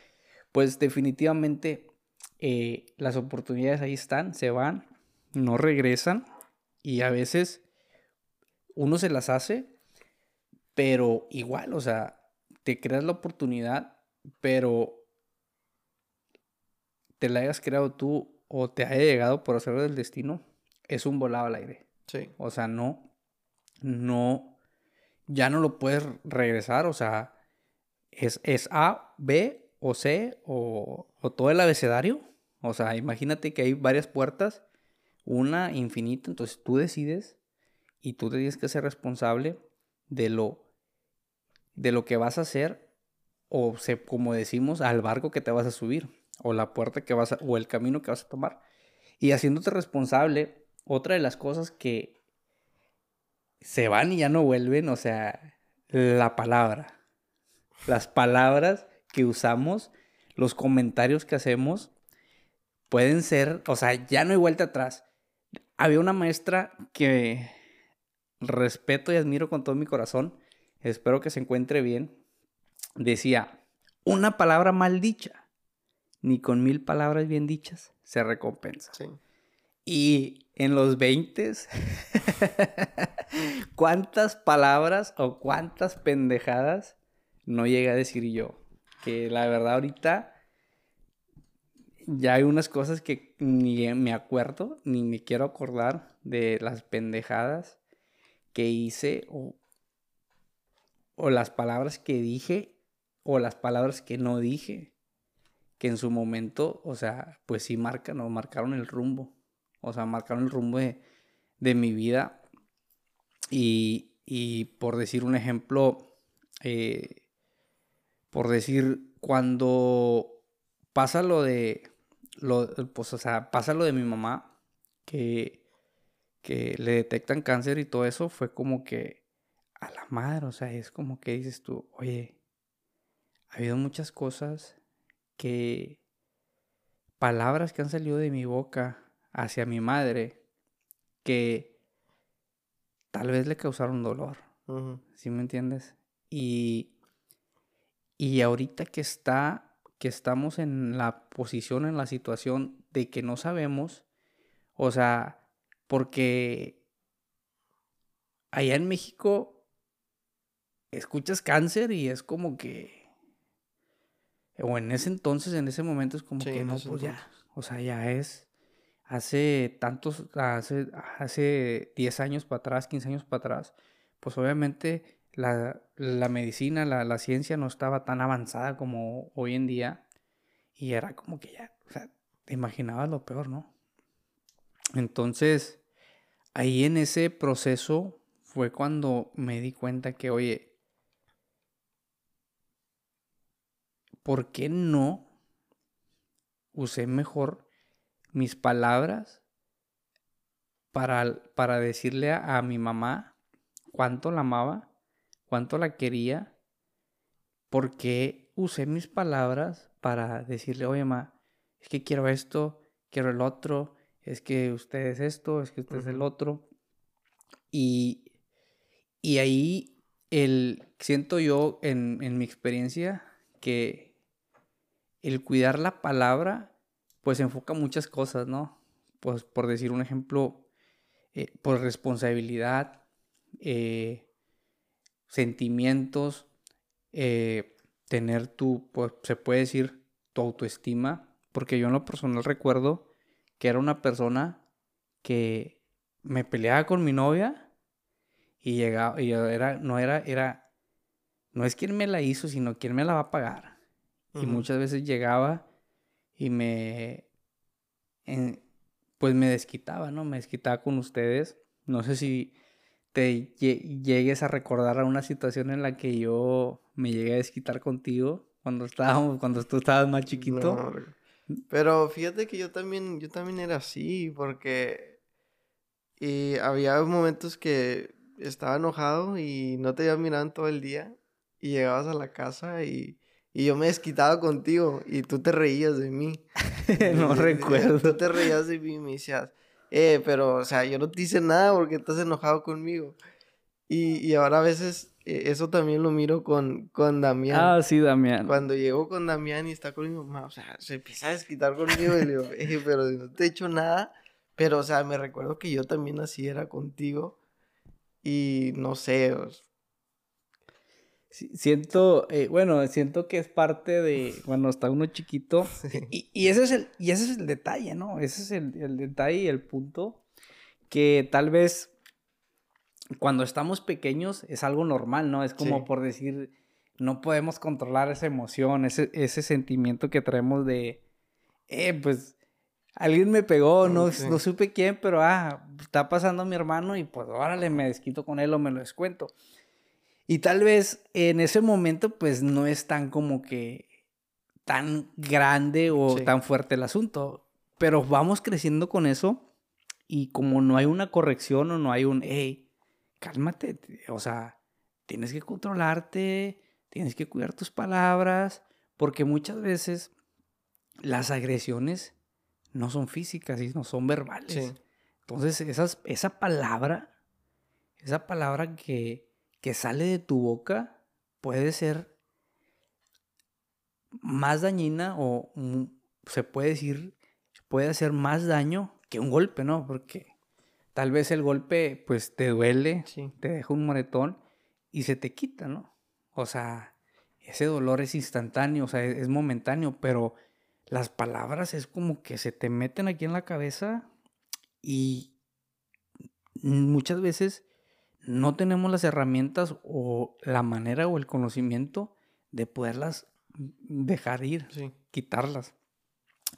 Speaker 1: pues definitivamente, eh, las oportunidades ahí están, se van, no regresan. Y a veces uno se las hace, pero igual, o sea, te creas la oportunidad, pero te la hayas creado tú o te haya llegado por hacerlo del destino, es un volado al aire. Sí. O sea, no, no ya no lo puedes regresar, o sea, es, es A, B o C o, todo el abecedario. O sea, imagínate que hay varias puertas, una infinita, entonces tú decides y tú tienes que ser responsable de lo, de lo que vas a hacer o se, como decimos, al barco que te vas a subir o la puerta que vas a, o el camino que vas a tomar. Y haciéndote responsable, otra de las cosas que se van y ya no vuelven, o sea, la palabra. Las palabras que usamos, los comentarios que hacemos, pueden ser, o sea, ya no hay vuelta atrás. Había una maestra que respeto y admiro con todo mi corazón, espero que se encuentre bien, decía, una palabra mal dicha, ni con mil palabras bien dichas se recompensa. Sí. Y en los 20, ¿cuántas palabras o cuántas pendejadas no llega a decir yo? Que la verdad ahorita ya hay unas cosas que ni me acuerdo, ni me quiero acordar de las pendejadas que hice o, o las palabras que dije o las palabras que no dije, que en su momento, o sea, pues sí marcan o marcaron el rumbo. O sea, marcaron el rumbo de, mi vida. Y, por decir un ejemplo, eh, por decir, cuando pasa lo de, lo, pues, o sea, pasa lo de mi mamá, que, que le detectan cáncer y todo eso, fue como que a la madre, o sea, es como que dices tú, oye, ha habido muchas cosas que, palabras que han salido de mi boca hacia mi madre que tal vez le causaron dolor. ¿Sí me entiendes? Y, y ahorita que está, que estamos en la posición, en la situación de que no sabemos, o sea, porque allá en México escuchas cáncer y es como que, o en ese entonces, en ese momento es como que no, pues ya, o sea, ya es, hace tantos, hace, hace 10 años para atrás, 15 años para atrás, pues obviamente la, medicina, la, ciencia no estaba tan avanzada como hoy en día y era como que ya, o sea, te imaginabas lo peor, ¿no? Entonces, ahí en ese proceso fue cuando me di cuenta que, oye, ¿por qué no usé mejor mis palabras para, para decirle a, mi mamá cuánto la amaba, cuánto la quería? ¿Por qué usé mis palabras para decirle, oye, mamá, es que quiero esto, quiero el otro, es que usted es esto, es que usted es el otro? Y, y ahí el, siento yo en, en mi experiencia que el cuidar la palabra, pues enfoca muchas cosas, ¿no? Pues por decir un ejemplo, eh, por responsabilidad, eh, sentimientos, eh, tener tu, pues se puede decir, tu autoestima, porque yo en lo personal recuerdo que era una persona que me peleaba con mi novia y llegaba, y era, no era, era, no es quien me la hizo, sino quien me la va a pagar. Y muchas veces llegaba y me, pues me desquitaba, ¿no? Me desquitaba con ustedes. No sé si te llegues a recordar a una situación en la que yo me llegué a desquitar contigo cuando estábamos, cuando tú estabas más chiquito.
Speaker 2: pero fíjate que yo también, yo también era así, porque y había momentos que estaba enojado y no te iba mirando todo el día y llegabas a la casa y y yo me desquitaba contigo y tú te reías de mí.
Speaker 1: no recuerdo.
Speaker 2: Tú te reías de mí y me decías, eh, pero, o sea, yo no te hice nada porque estás enojado conmigo. Y, y ahora a veces eh, eso también lo miro con, con Damián.
Speaker 1: Ah, sí, Damián.
Speaker 2: Cuando llego con Damián y está con mi mamá, o sea, se empieza a desquitar conmigo y le digo, eh, pero no te he hecho nada. Pero, o sea, me recuerdo que yo también así era contigo. Y no sé,
Speaker 1: Siento, eh, bueno, siento que es parte de cuando está uno chiquito. Y, y, ese es el, y ese es el detalle, ¿no? Ese es el, el detalle y el punto que tal vez cuando estamos pequeños es algo normal, ¿no? Es como por decir, no podemos controlar esa emoción, ese, ese sentimiento que traemos de, eh, pues, alguien me pegó, no, no supe quién, pero, ah, está pasando mi hermano y pues, órale, me desquito con él o me lo descuento. Y tal vez en ese momento pues no es tan como que tan grande o tan fuerte el asunto, pero vamos creciendo con eso y como no hay una corrección o no hay un, hey, cálmate, o sea, tienes que controlarte, tienes que cuidar tus palabras, porque muchas veces las agresiones no son físicas, no son verbales. Entonces, esas, esa palabra, esa palabra que, que sale de tu boca puede ser más dañina o se puede decir, puede hacer más daño que un golpe, ¿no? Porque tal vez el golpe pues te duele, te deja un moretón y se te quita, ¿no? O sea, ese dolor es instantáneo, o sea, es, momentáneo, pero las palabras es como que se te meten aquí en la cabeza y muchas veces no tenemos las herramientas o la manera o el conocimiento de poderlas dejar ir, quitarlas.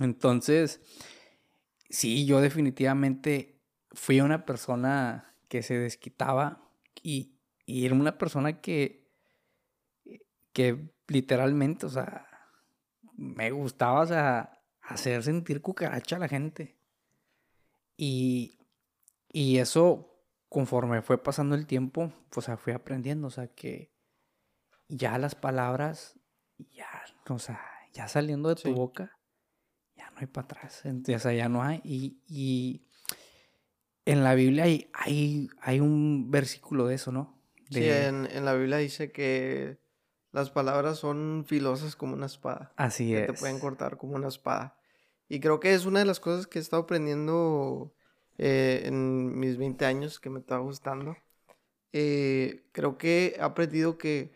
Speaker 1: Entonces, sí, yo definitivamente fui una persona que se desquitaba y, era una persona que, que literalmente, o sea, me gustaba, o sea, hacer sentir cucaracha a la gente. Y, y eso conforme fue pasando el tiempo, pues fui aprendiendo, o sea, que ya las palabras, ya, o sea, ya saliendo de tu boca, ya no hay para atrás, o sea, ya no hay. Y, en la Biblia hay, hay, hay, un versículo de eso, ¿no?
Speaker 2: Sí, en, en, la Biblia dice que las palabras son filosas como una espada.
Speaker 1: Así es.
Speaker 2: Que te pueden cortar como una espada. Y creo que es una de las cosas que he estado aprendiendo eh, en mis 20 años que me estaba gustando. Eh, creo que he aprendido que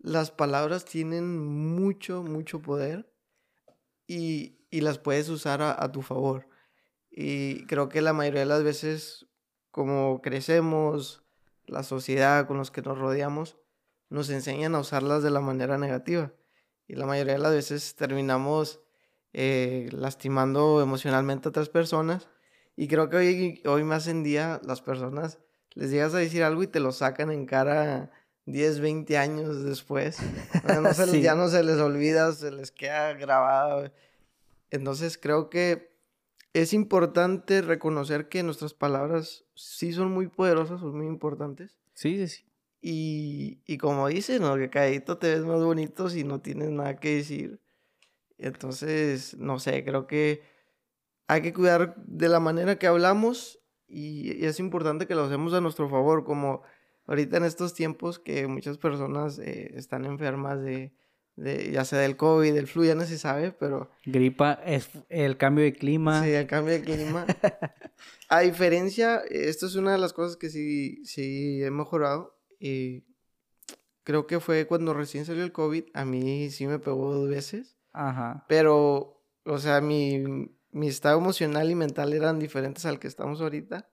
Speaker 2: las palabras tienen mucho, mucho poder y, y las puedes usar a, a, tu favor. Y creo que la mayoría de las veces, como crecemos, la sociedad con los que nos rodeamos, nos enseñan a usarlas de la manera negativa. Y la mayoría de las veces terminamos eh, lastimando emocionalmente a otras personas. Y creo que hoy, hoy más en día las personas les llegas a decir algo y te lo sacan en cara 10, 20 años después. Ya no se les olvida, se les queda grabado. Entonces creo que es importante reconocer que nuestras palabras sí son muy poderosas, son muy importantes.
Speaker 1: Sí, sí, sí.
Speaker 2: Y, y como dicen, ¿no? que caído te ves más bonito si no tienes nada que decir. Entonces, no sé, creo que hay que cuidar de la manera que hablamos y, es importante que lo hacemos a nuestro favor, como ahorita en estos tiempos que muchas personas eh, están enfermas de, de, ya sea del COVID, del flu, ya no se sabe, pero...
Speaker 1: Gripa, es el cambio de clima.
Speaker 2: Sí, el cambio de clima. a diferencia, esto es una de las cosas que sí, sí he mejorado. Y creo que fue cuando recién salió el COVID, a mí sí me pegó dos veces. Ajá. Pero, o sea, mi, mi estado emocional y mental eran diferentes al que estamos ahorita.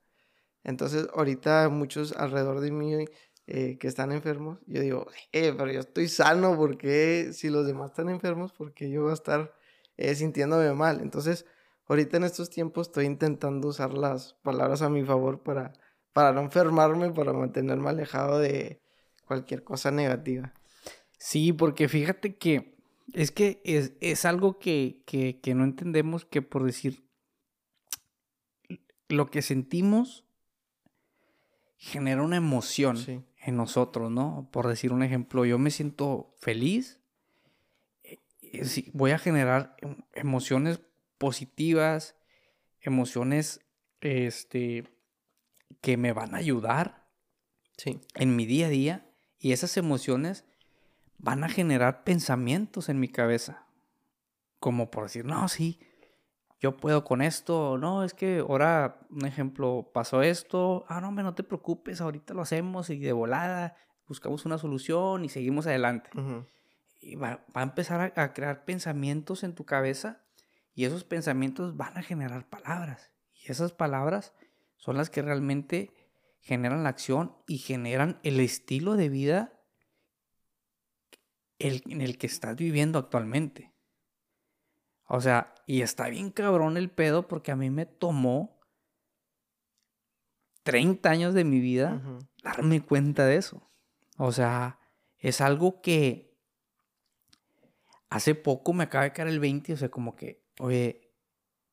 Speaker 2: Entonces, ahorita muchos alrededor de mí eh, que están enfermos, yo digo, eh, pero yo estoy sano, porque si los demás están enfermos, porque yo voy a estar eh, sintiéndome mal? Entonces, ahorita en estos tiempos estoy intentando usar las palabras a mi favor para, para no enfermarme, para mantenerme alejado de cualquier cosa negativa.
Speaker 1: Sí, porque fíjate que es que es, algo que, no entendemos que por decir, lo que sentimos genera una emoción en nosotros, ¿no? Por decir un ejemplo, yo me siento feliz, eh, eh, voy a generar em, emociones positivas, emociones este, que me van a ayudar en mi día a día y esas emociones van a generar pensamientos en mi cabeza. Como por decir, no, sí, yo puedo con esto, no, es que ahora, un ejemplo, pasó esto, ah, no, hombre, no te preocupes, ahorita lo hacemos y de volada buscamos una solución y seguimos adelante. Y va, a empezar a, crear pensamientos en tu cabeza y esos pensamientos van a generar palabras. Y esas palabras son las que realmente generan la acción y generan el estilo de vida en el que estás viviendo actualmente. O sea, y está bien cabrón el pedo porque a mí me tomó 30 años de mi vida darme cuenta de eso. O sea, es algo que hace poco me acaba de caer el 20, o sea, como que, oye,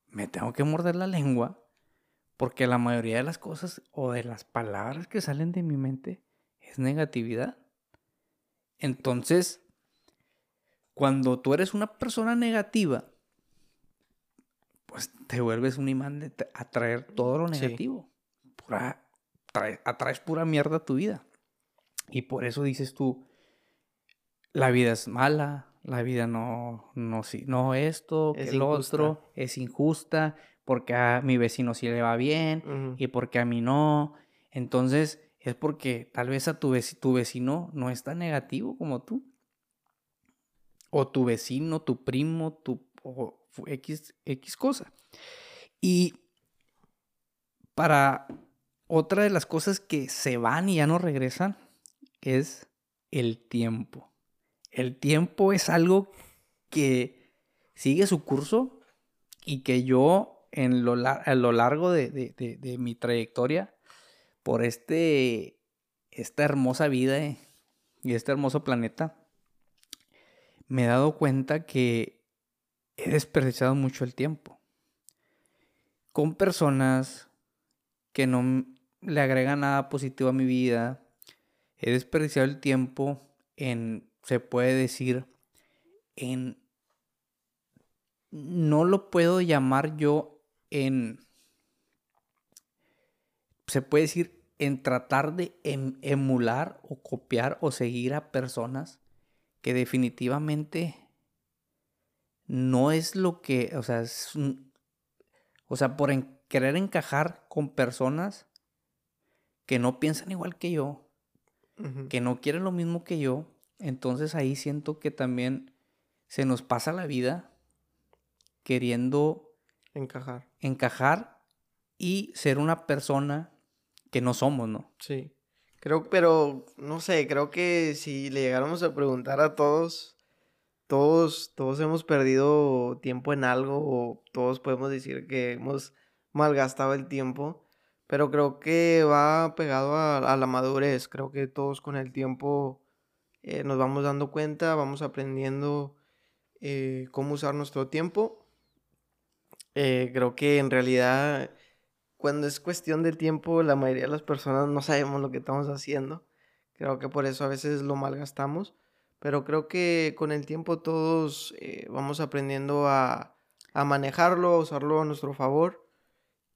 Speaker 1: me tengo que morder la lengua porque la mayoría de las cosas o de las palabras que salen de mi mente es negatividad. Entonces, cuando tú eres una persona negativa, pues te vuelves un imán de atraer todo lo negativo. Pura, atraes pura mierda a tu vida. Y por eso dices tú, la vida es mala, la vida no, no, no esto, que lo otro, es injusta, porque a mi vecino sí le va bien y porque a mí no. Entonces es porque tal vez a tu, tu vecino no es tan negativo como tú o tu vecino, tu primo, tu o X, X cosa. Y para otra de las cosas que se van y ya no regresan es el tiempo. El tiempo es algo que sigue su curso y que yo en lo, a lo largo de, mi trayectoria por este, esta hermosa vida y este hermoso planeta, me he dado cuenta que he desperdiciado mucho el tiempo con personas que no le agregan nada positivo a mi vida. He desperdiciado el tiempo en, se puede decir, en, no lo puedo llamar yo en, se puede decir, en tratar de em, emular o copiar o seguir a personas que definitivamente no es lo que, o sea, es o sea, por querer encajar con personas que no piensan igual que yo, que no quieren lo mismo que yo, entonces ahí siento que también se nos pasa la vida queriendo
Speaker 2: encajar.
Speaker 1: Encajar y ser una persona que no somos, ¿no?
Speaker 2: Sí. Creo, pero no sé, creo que si le llegáramos a preguntar a todos, todos, todos hemos perdido tiempo en algo o todos podemos decir que hemos malgastado el tiempo, pero creo que va pegado a, la madurez. Creo que todos con el tiempo eh, nos vamos dando cuenta, vamos aprendiendo eh, cómo usar nuestro tiempo. Eh, creo que en realidad cuando es cuestión de tiempo, la mayoría de las personas no sabemos lo que estamos haciendo. Creo que por eso a veces lo malgastamos. Pero creo que con el tiempo todos eh, vamos aprendiendo a, a, manejarlo, a usarlo a nuestro favor.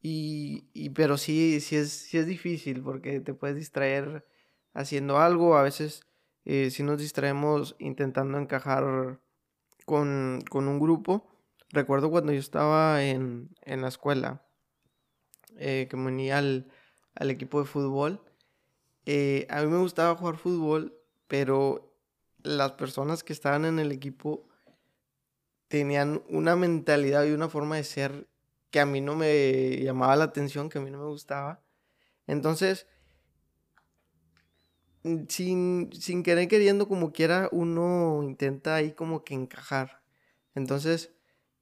Speaker 2: Y, y, pero sí, sí es, sí es difícil porque te puedes distraer haciendo algo. A veces eh, si nos distraemos intentando encajar con, con, un grupo. Recuerdo cuando yo estaba en, en la escuela eh, que me unía al, al, equipo de fútbol. Eh, a mí me gustaba jugar fútbol, pero las personas que estaban en el equipo tenían una mentalidad y una forma de ser que a mí no me llamaba la atención, que a mí no me gustaba. Entonces, sin, sin querer queriendo como quiera, uno intenta ahí como que encajar. Entonces,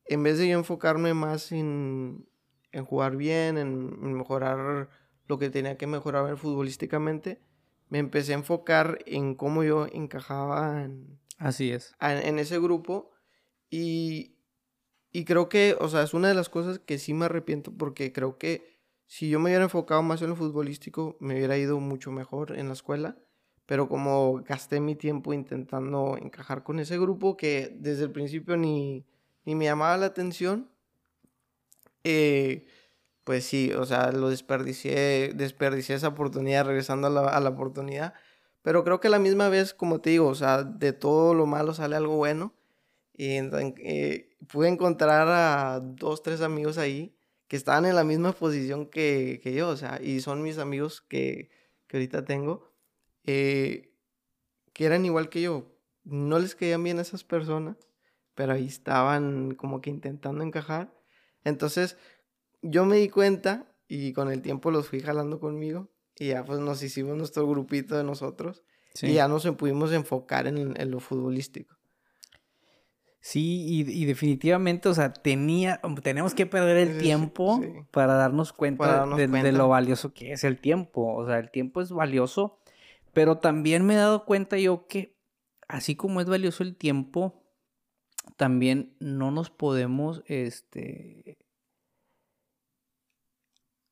Speaker 2: en vez de yo enfocarme más en, en jugar bien, en, mejorar lo que tenía que mejorar futbolísticamente, me empecé a enfocar en cómo yo encajaba en,
Speaker 1: Así es.
Speaker 2: en, ese grupo y, y creo que, o sea, es una de las cosas que sí me arrepiento porque creo que si yo me hubiera enfocado más en lo futbolístico, me hubiera ido mucho mejor en la escuela. Pero como gasté mi tiempo intentando encajar con ese grupo que desde el principio ni, ni me llamaba la atención, eh, pues sí, o sea, lo desperdicié, desperdicié esa oportunidad regresando a la, a la, oportunidad. Pero creo que a la misma vez, como te digo, o sea, de todo lo malo sale algo bueno. Y eh, pude encontrar a dos, tres amigos ahí que estaban en la misma posición que, que yo, o sea, y son mis amigos que, que ahorita tengo, eh, que eran igual que yo. No les querían bien a esas personas, pero ahí estaban como que intentando encajar. Entonces, yo me di cuenta y con el tiempo los fui jalando conmigo y ya pues nos hicimos nuestro grupito de nosotros y ya nos pudimos enfocar en, lo futbolístico.
Speaker 1: Sí, y, definitivamente, o sea, tenía, tenemos que perder el tiempo para darnos cuenta, de, de, lo valioso que es el tiempo. O sea, el tiempo es valioso, pero también me he dado cuenta yo que así como es valioso el tiempo, también no nos podemos este,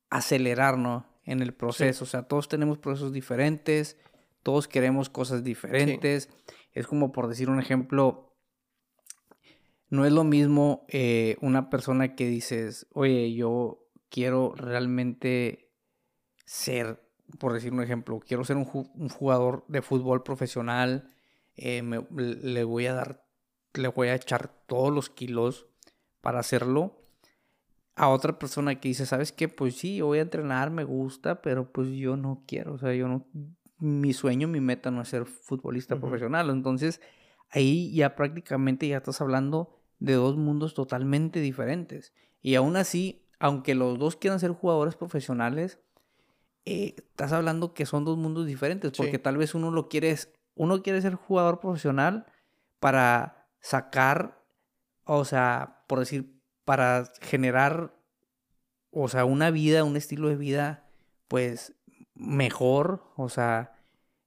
Speaker 1: acelerar en el proceso. O sea, todos tenemos procesos diferentes, todos queremos cosas diferentes. Es como por decir un ejemplo, no es lo mismo eh, una persona que dices, oye, yo quiero realmente ser, por decir un ejemplo, quiero ser un, jugador de fútbol profesional, eh, le voy a dar le voy a echar todos los kilos para hacerlo. A otra persona que dice, ¿sabes qué? Pues sí, voy a entrenar, me gusta, pero pues yo no quiero, o sea, yo no, mi sueño, mi meta no es ser futbolista profesional. Entonces, ahí ya prácticamente ya estás hablando de dos mundos totalmente diferentes. Y aún así, aunque los dos quieran ser jugadores profesionales, eh, estás hablando que son dos mundos diferentes, porque tal vez uno lo quiere, uno quiere ser jugador profesional para sacar, o sea, por decir, para generar, o sea, una vida, un estilo de vida, pues, mejor, o sea,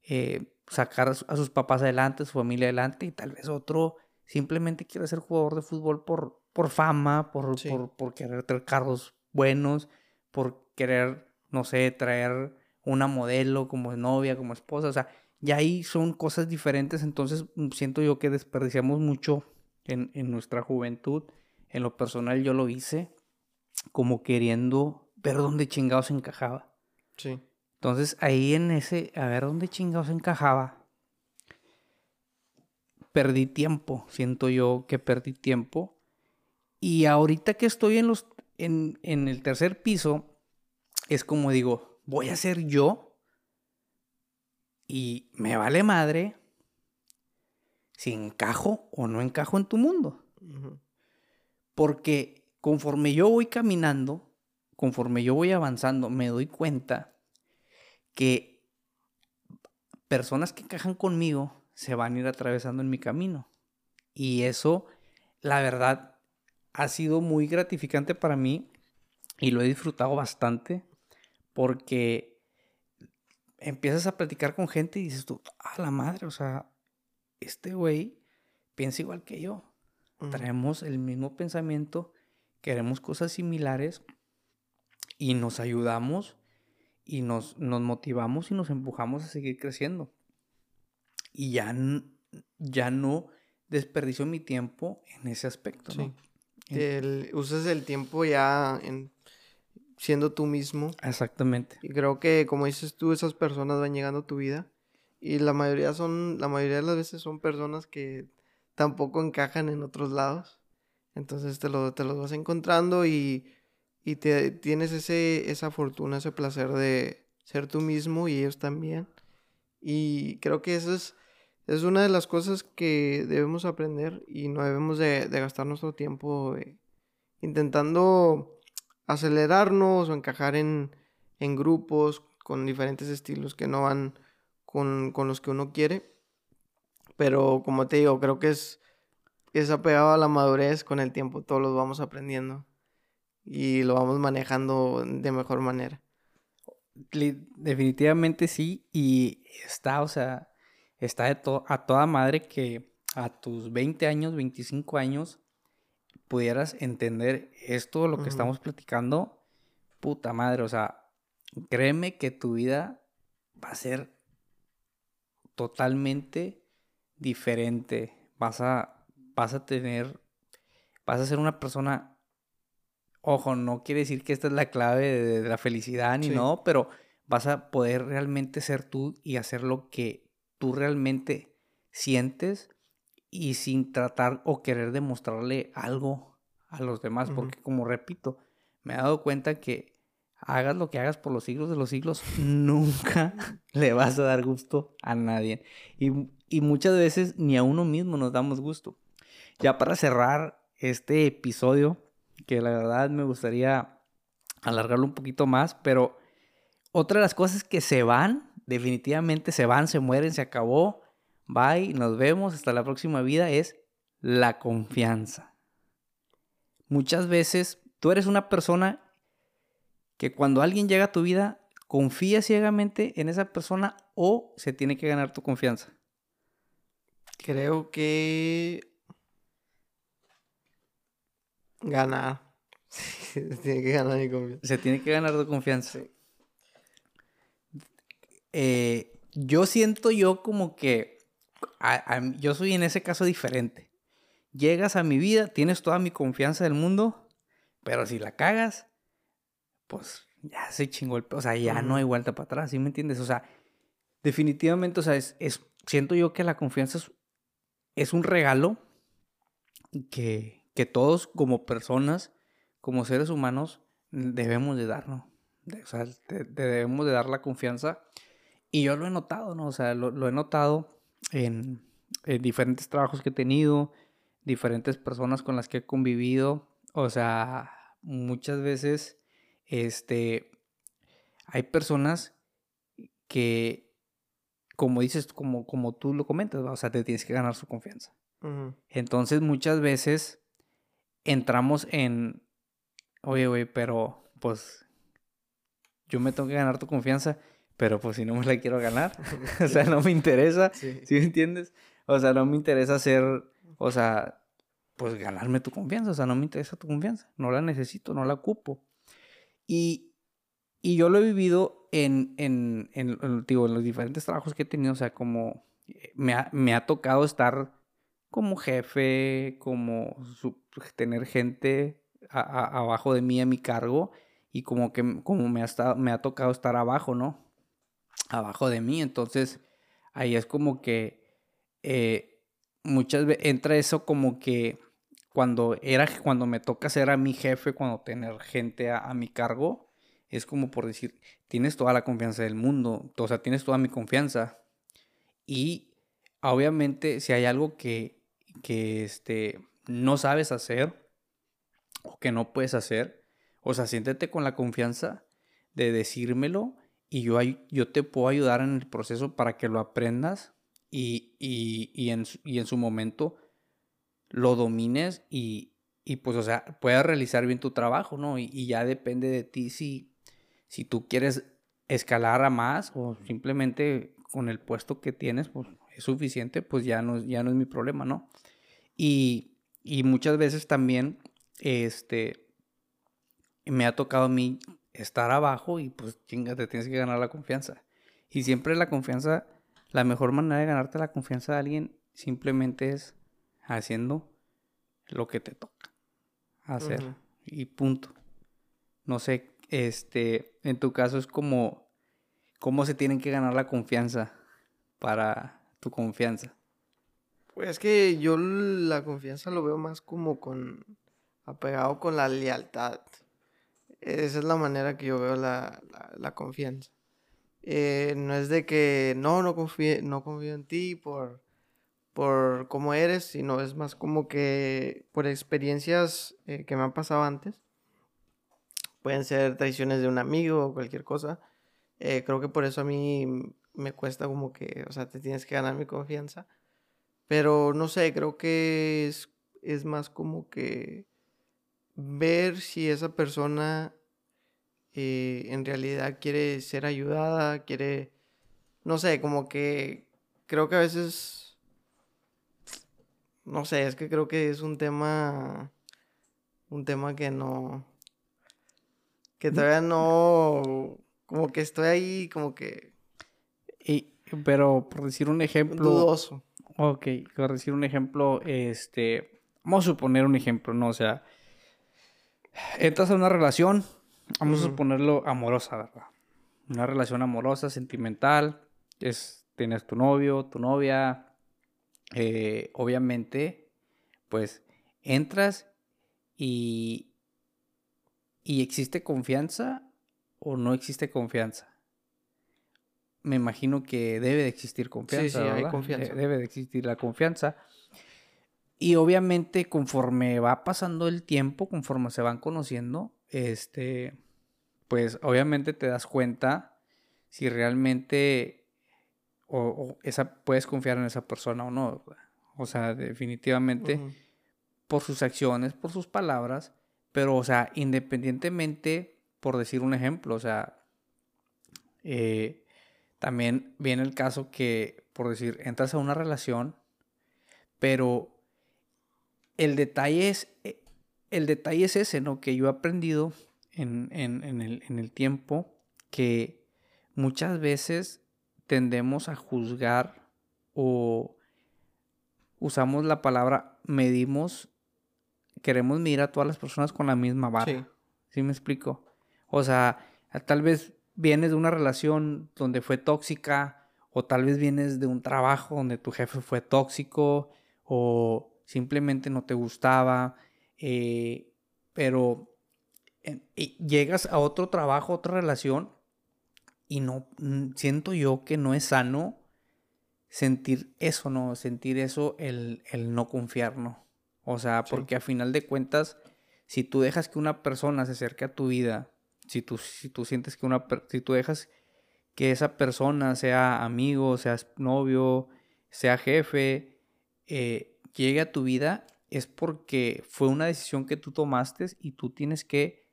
Speaker 1: eh, sacar a sus papás adelante, a su familia adelante, y tal vez otro simplemente quiere ser jugador de fútbol por, por fama, por, por, por querer tener carros buenos, por querer, no sé, traer una modelo como novia, como esposa, o sea, y ahí son cosas diferentes, entonces mm, siento yo que desperdiciamos mucho en, nuestra juventud. En lo personal yo lo hice como queriendo ver dónde chingados encajaba. Sí. Entonces ahí en ese, a ver dónde chingados encajaba, perdí tiempo, siento yo que perdí tiempo. Y ahorita que estoy en, los, en, en el tercer piso, es como digo, voy a ser yo y me vale madre si encajo o no encajo en tu mundo. Porque conforme yo voy caminando, conforme yo voy avanzando, me doy cuenta que personas que encajan conmigo se van a ir atravesando en mi camino. Y eso, la verdad, ha sido muy gratificante para mí y lo he disfrutado bastante porque empiezas a platicar con gente y dices tú, a la madre, o sea, este güey piensa igual que yo. Traemos el mismo pensamiento, queremos cosas similares y nos ayudamos y nos, nos motivamos y nos empujamos a seguir creciendo. Y ya, ya no desperdicio mi tiempo en ese aspecto, ¿no?
Speaker 2: usas el tiempo ya en siendo tú mismo.
Speaker 1: Exactamente.
Speaker 2: Y creo que, como dices tú, esas personas van llegando a tu vida. Y la mayoría son, la mayoría de las veces son personas que tampoco encajan en otros lados. Entonces te, lo, te los vas encontrando y, y te, tienes ese, esa fortuna, ese placer de ser tú mismo y ellos también. Y creo que eso es, es una de las cosas que debemos aprender y no debemos de, de gastar nuestro tiempo eh, intentando acelerarnos o encajar en, en grupos con diferentes estilos que no van con, con, los que uno quiere. Pero como te digo, creo que es, es apegado a la madurez con el tiempo, todos los vamos aprendiendo y lo vamos manejando de mejor manera.
Speaker 1: Definitivamente sí, y está, o sea, está de a toda madre que a tus 20 años, 25 años, pudieras entender esto, lo que estamos platicando, puta madre, o sea, créeme que tu vida va a ser totalmente diferente. Vas a, vas a tener, vas a ser una persona, ojo, no quiere decir que esta es la clave de, la felicidad ni no, pero vas a poder realmente ser tú y hacer lo que tú realmente sientes y sin tratar o querer demostrarle algo a los demás, porque como repito, me he dado cuenta que hagas lo que hagas por los siglos de los siglos, nunca le vas a dar gusto a nadie. Y, y, muchas veces ni a uno mismo nos damos gusto. Ya para cerrar este episodio, que la verdad me gustaría alargarlo un poquito más, pero otra de las cosas que se van, definitivamente se van, se mueren, se acabó, bye, nos vemos, hasta la próxima vida, es la confianza. Muchas veces tú eres una persona que cuando alguien llega a tu vida, confía ciegamente en esa persona o se tiene que ganar tu confianza.
Speaker 2: Creo que ganar. se tiene que ganar mi confianza.
Speaker 1: Se tiene que ganar tu confianza. Eh, yo siento yo como que yo soy en ese caso diferente. Llegas a mi vida, tienes toda mi confianza del mundo, pero si la cagas, pues ya se chingó el... O sea, ya no hay vuelta para atrás, ¿sí me entiendes? O sea, definitivamente, o sea, es, siento yo que la confianza es, un regalo que, que todos como personas, como seres humanos, debemos de darnos. O sea, debemos de dar la confianza. Y yo lo he notado, ¿no? O sea, lo he notado en, diferentes trabajos que he tenido, diferentes personas con las que he convivido. O sea, muchas veces, este, hay personas que, como dices, como, como tú lo comentas, o sea, te tienes que ganar su confianza. Entonces, muchas veces entramos en, oye, güey, pero pues yo me tengo que ganar tu confianza pero pues si no me la quiero ganar, o sea, no me interesa, sí. me entiendes? O sea, no me interesa hacer, o sea, pues ganarme tu confianza, o sea, no me interesa tu confianza, no la necesito, no la ocupo. Y, y yo lo he vivido en, en, en, digo, en los diferentes trabajos que he tenido, o sea, como eh, me ha, me ha tocado estar como jefe, como tener gente abajo de mí a mi cargo y como que como me ha, me ha tocado estar abajo, ¿no? Abajo de mí. Entonces, ahí es como que eh, muchas veces entra eso como que cuando era, cuando me toca ser a mi jefe, cuando tener gente a, mi cargo, es como por decir, tienes toda la confianza del mundo, o sea, tienes toda mi confianza. Y obviamente si hay algo que, que este, no sabes hacer o que no puedes hacer, o sea, siéntete con la confianza de decírmelo y yo, yo te puedo ayudar en el proceso para que lo aprendas y, y, y, en, y en su momento lo domines y, pues, o sea, puedas realizar bien tu trabajo, ¿no? Y, ya depende de ti si, si tú quieres escalar a más o simplemente con el puesto que tienes, pues es suficiente, pues ya no, ya no es mi problema, ¿no? Y muchas veces también, este, me ha tocado a mí estar abajo y pues chinga, te tienes que ganar la confianza. Y siempre la confianza, la mejor manera de ganarte la confianza de alguien simplemente es haciendo lo que te toca hacer. Y punto. No sé, este, en tu caso es como, ¿cómo se tienen que ganar la confianza para tu confianza?
Speaker 2: Pues es que yo la confianza lo veo más como con, apegado con la lealtad. Esa es la manera que yo veo la, confianza. Eh, no es de que no, no confío, no confío en ti por, por cómo eres, sino es más como que por experiencias eh, que me han pasado antes. Pueden ser traiciones de un amigo o cualquier cosa. Eh, creo que por eso a mí me cuesta como que, o sea, te tienes que ganar mi confianza. Pero no sé, creo que es, es más como que ver si esa persona eh, en realidad quiere ser ayudada, quiere, no sé, como que creo que a veces, no sé, es que creo que es un tema, un tema que no, que mm. todavía no, como que estoy ahí, como que...
Speaker 1: Y, pero por decir un ejemplo...
Speaker 2: Dudoso.
Speaker 1: Ok, por decir un ejemplo, este, vamos a suponer un ejemplo, ¿no? O sea, entras a una relación, vamos a suponerlo amorosa, ¿verdad? Una relación amorosa, sentimental, es, tienes tu novio, tu novia, eh, obviamente, pues entras y, y existe confianza o no existe confianza. Me imagino que debe de existir confianza. Sí, sí, hay confianza. Debe de existir la confianza. Y obviamente conforme va pasando el tiempo, conforme se van conociendo, este, pues obviamente te das cuenta si realmente o, esa, puedes confiar en esa persona o no. O sea, definitivamente por sus acciones, por sus palabras, pero o sea, independientemente, por decir un ejemplo, o sea, eh, también viene el caso que, por decir, entras a una relación, pero el detalle es, eh, el detalle es ese, ¿no? Que yo he aprendido en, el, tiempo que muchas veces tendemos a juzgar o usamos la palabra medimos, queremos medir a todas las personas con la misma vara. Sí. ¿Sí me explico? O sea, tal vez vienes de una relación donde fue tóxica o tal vez vienes de un trabajo donde tu jefe fue tóxico o simplemente no te gustaba, eh, pero llegas a otro trabajo, otra relación, y no, siento yo que no es sano sentir eso, ¿no? Sentir eso, el, no confiar, ¿no? O sea, porque a final de cuentas, si tú dejas que una persona se acerque a tu vida, si tú, si tú sientes que una, si tú dejas que esa persona sea amigo, sea novio, sea jefe, eh, llegue a tu vida es porque fue una decisión que tú tomaste y tú tienes que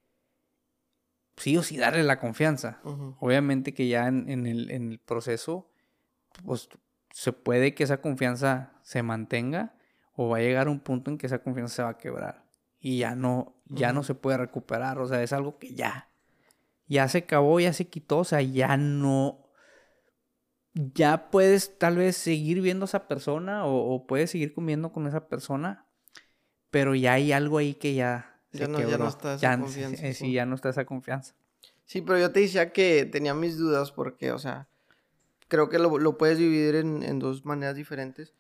Speaker 1: sí o sí darle la confianza. Obviamente que ya en, el, proceso, pues se puede que esa confianza se mantenga o va a llegar un punto en que esa confianza se va a quebrar y ya no, ya no se puede recuperar. O sea, es algo que ya, ya se acabó, ya se quitó, o sea, ya no, ya puedes tal vez seguir viendo a esa persona o, puedes seguir comiendo con esa persona, pero ya hay algo ahí que ya
Speaker 2: ya, no, ya no, está esa confianza.
Speaker 1: Eh, sí, ya no está esa confianza.
Speaker 2: Sí, pero yo te decía que tenía mis dudas porque, o sea, creo que lo, puedes dividir en, en, dos maneras diferentes.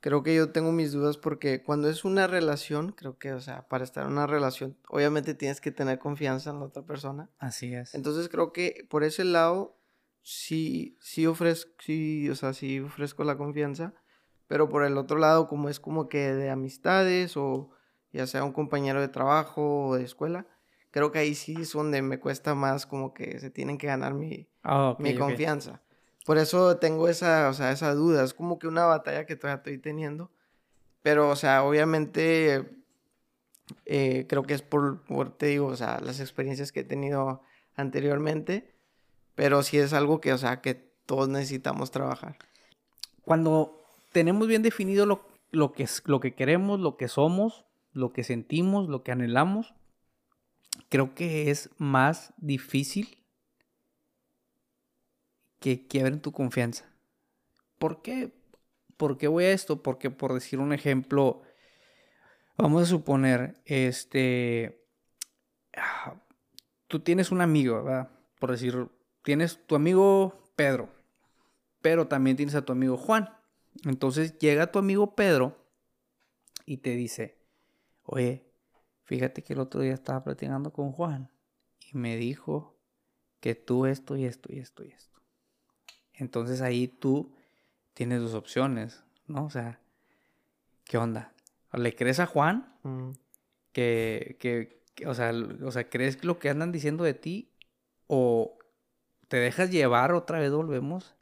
Speaker 2: Creo que yo tengo mis dudas porque cuando es una relación, creo que, o sea, para estar en una relación, obviamente tienes que tener confianza en la otra persona.
Speaker 1: Así es.
Speaker 2: Entonces creo que por ese lado sí, sí ofrezco, sí, o sea, sí ofrezco la confianza, pero por el otro lado, como es como que de amistades o ya sea un compañero de trabajo o de escuela, creo que ahí sí es donde me cuesta más como que se tienen que ganar mi, ah, mi confianza. Por eso tengo esa, o sea, esa duda, es como que una batalla que todavía estoy teniendo, Pero, o sea, obviamente, eh, creo que es por, por, te digo, o sea, las experiencias que he tenido anteriormente. Pero sí es algo que, o sea, que todos necesitamos trabajar.
Speaker 1: Cuando tenemos bien definido lo, lo, que, lo que queremos, lo que somos, lo que sentimos, lo que anhelamos, creo que es más difícil que quiebren tu confianza. ¿Por qué? ¿Por qué voy a esto? Porque por decir un ejemplo, vamos a suponer, este, ah, tú tienes un amigo, ¿verdad? Por decir, tienes tu amigo Pedro, pero también tienes a tu amigo Juan. Entonces llega tu amigo Pedro y te dice, oye, fíjate que el otro día estaba platicando con Juan y me dijo que tú esto y esto y esto y esto. Entonces ahí tú tienes dos opciones, ¿no? O sea, ¿qué onda? ¿Le crees a Juan? Mm. Que, que, o, sea, o sea, ¿crees lo que andan diciendo de ti? ¿O te dejas llevar otra vez, volvemos,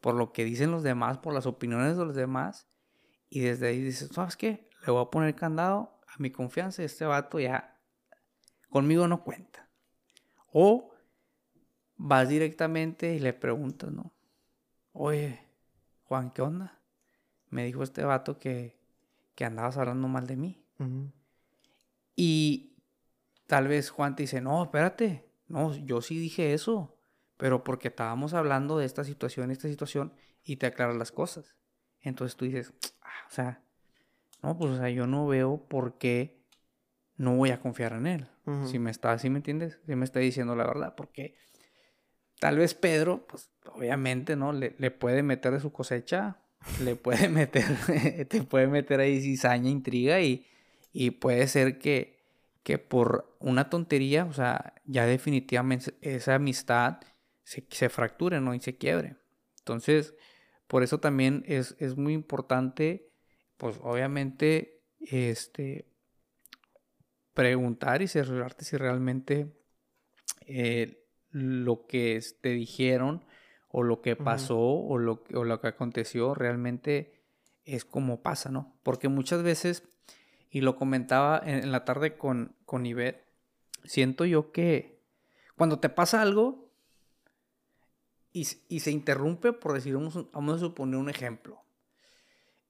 Speaker 1: por lo que dicen los demás, por las opiniones de los demás? Y desde ahí dices, ¿sabes qué? Le voy a poner candado a mi confianza y este vato ya conmigo no cuenta. O vas directamente y le preguntas, ¿no? Oye, Juan, ¿qué onda? Me dijo este vato que, que andabas hablando mal de mí. Y tal vez Juan te dice, no, espérate, no, yo sí dije eso, pero porque estábamos hablando de esta situación, esta situación, y te aclaras las cosas. Entonces tú dices, ah, o sea, no, pues o sea, yo no veo por qué no voy a confiar en él. Si me está, ¿sí me entiendes? Si me está diciendo la verdad, porque Tal vez Pedro, pues obviamente, ¿no? Le, puede meter de su cosecha, le puede meter, te puede meter ahí cizaña, intriga y, y puede ser que, que por una tontería, o sea, ya definitivamente esa amistad se, se fracture, ¿no? Y se quiebre. Entonces, por eso también es, es muy importante, pues obviamente, este, preguntar y cerciorarte si realmente eh, lo que te dijeron o lo que pasó o, lo, o lo que aconteció realmente es como pasa, ¿no? Porque muchas veces, y lo comentaba en, la tarde con, con Ivette, siento yo que cuando te pasa algo y, se interrumpe, por decir, vamos, vamos, a suponer un ejemplo.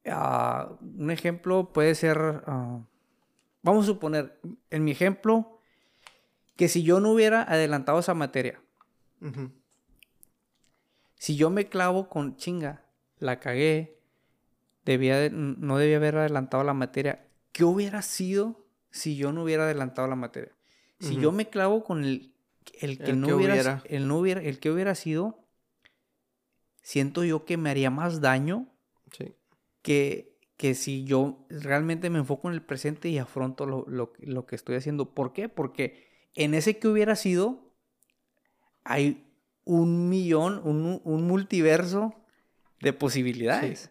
Speaker 1: Ah, un ejemplo puede ser, ah, vamos a suponer, en mi ejemplo, que si yo no hubiera adelantado esa materia, si yo me clavo con chinga, la cagué, debía no debía haber adelantado la materia, ¿qué hubiera sido si yo no hubiera adelantado la materia? Si yo me clavo con el, el que no hubiera, El, no hubiera, el que hubiera sido, siento yo que me haría más daño que, que si yo realmente me enfoco en el presente y afronto lo, lo que estoy haciendo. ¿Por qué? Porque en ese que hubiera sido, hay un millón, un, multiverso de posibilidades.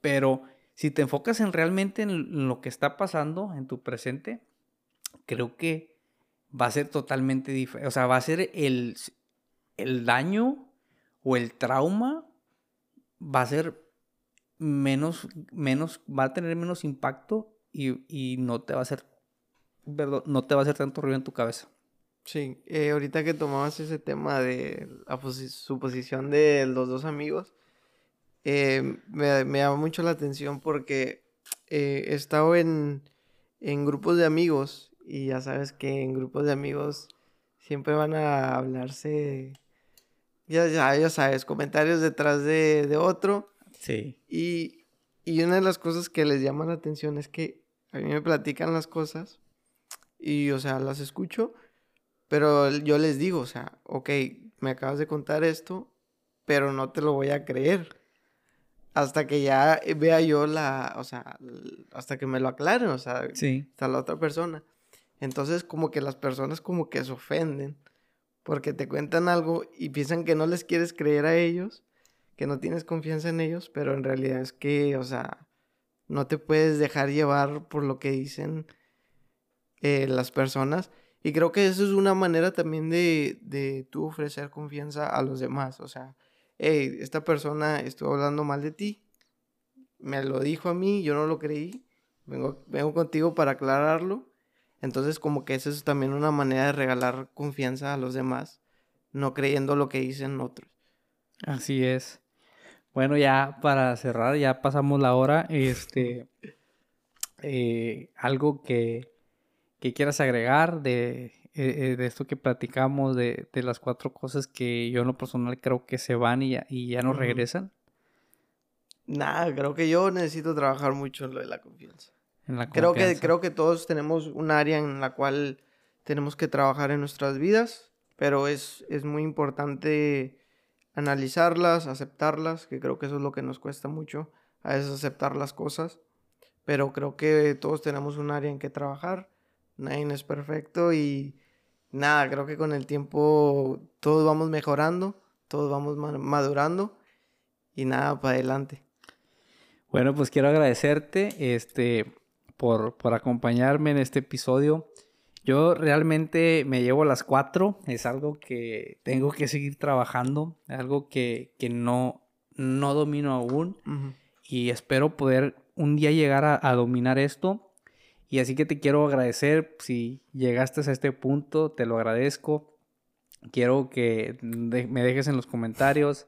Speaker 1: Pero si te enfocas en realmente en lo que está pasando en tu presente, creo que va a ser totalmente diferente. O sea, va a ser el, el daño o el trauma, va a ser menos, menos, va a tener menos impacto y, y no te va a hacer no te va a hacer tanto ruido en tu cabeza.
Speaker 2: Sí, eh, ahorita que tomabas ese tema de la suposición de los dos amigos, eh, me, me, llama mucho la atención porque eh, he estado en, en grupos de amigos y ya sabes que en grupos de amigos siempre van a hablarse, ya, ya, ya sabes, comentarios detrás de, de otro. Sí. Y, y una de las cosas que les llama la atención es que a mí me platican las cosas y, o sea, las escucho, pero yo les digo, o sea, ok, me acabas de contar esto, pero no te lo voy a creer. Hasta que ya vea yo la, o sea, hasta que me lo aclaren, o sea, sí. hasta la otra persona. Entonces, como que las personas como que se ofenden porque te cuentan algo y piensan que no les quieres creer a ellos, que no tienes confianza en ellos, pero en realidad es que, o sea, no te puedes dejar llevar por lo que dicen eh, las personas. Y creo que eso es una manera también de, de tú ofrecer confianza a los demás. O sea, hey, esta persona estuvo hablando mal de ti. me lo dijo a mí, yo no lo creí. Vengo, vengo contigo para aclararlo. Entonces como que eso es también una manera de regalar confianza a los demás, no creyendo lo que dicen otros.
Speaker 1: Así es. Bueno, ya para cerrar, ya pasamos la hora. Este, eh, algo que, que, quieras agregar de, eh, eh, de esto que platicamos, de, de, las cuatro cosas que yo en lo personal creo que se van y ya, y ya no regresan.
Speaker 2: Nada, creo que yo necesito trabajar mucho en lo de la confianza. En la creo que creo que todos tenemos un área en la cual tenemos que trabajar en nuestras vidas, pero es, es muy importante analizarlas, aceptarlas, que creo que eso es lo que nos cuesta mucho, a veces aceptar las cosas, pero creo que todos tenemos un área en que trabajar, nadie es perfecto y nada, creo que con el tiempo todos vamos mejorando, todos vamos madurando y nada, para adelante.
Speaker 1: Bueno, pues quiero agradecerte este, por, por acompañarme en este episodio. Yo realmente me llevo a las cuatro, es algo que tengo que seguir trabajando, algo que, que no, no domino aún y espero poder un día llegar a, a, dominar esto. Y así que te quiero agradecer, si llegaste a este punto, te lo agradezco. Quiero que me dejes en los comentarios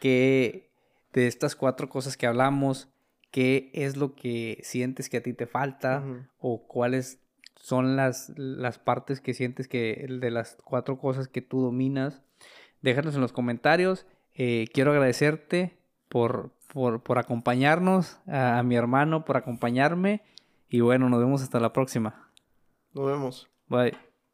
Speaker 1: que de estas cuatro cosas que hablamos, qué es lo que sientes que a ti te falta o cuáles son las, las partes que sientes que de las cuatro cosas que tú dominas. Déjanos en los comentarios. Eh, quiero agradecerte por, por, por acompañarnos, a, a mi hermano por acompañarme. Y bueno, nos vemos hasta la próxima.
Speaker 2: Nos vemos.
Speaker 1: Bye.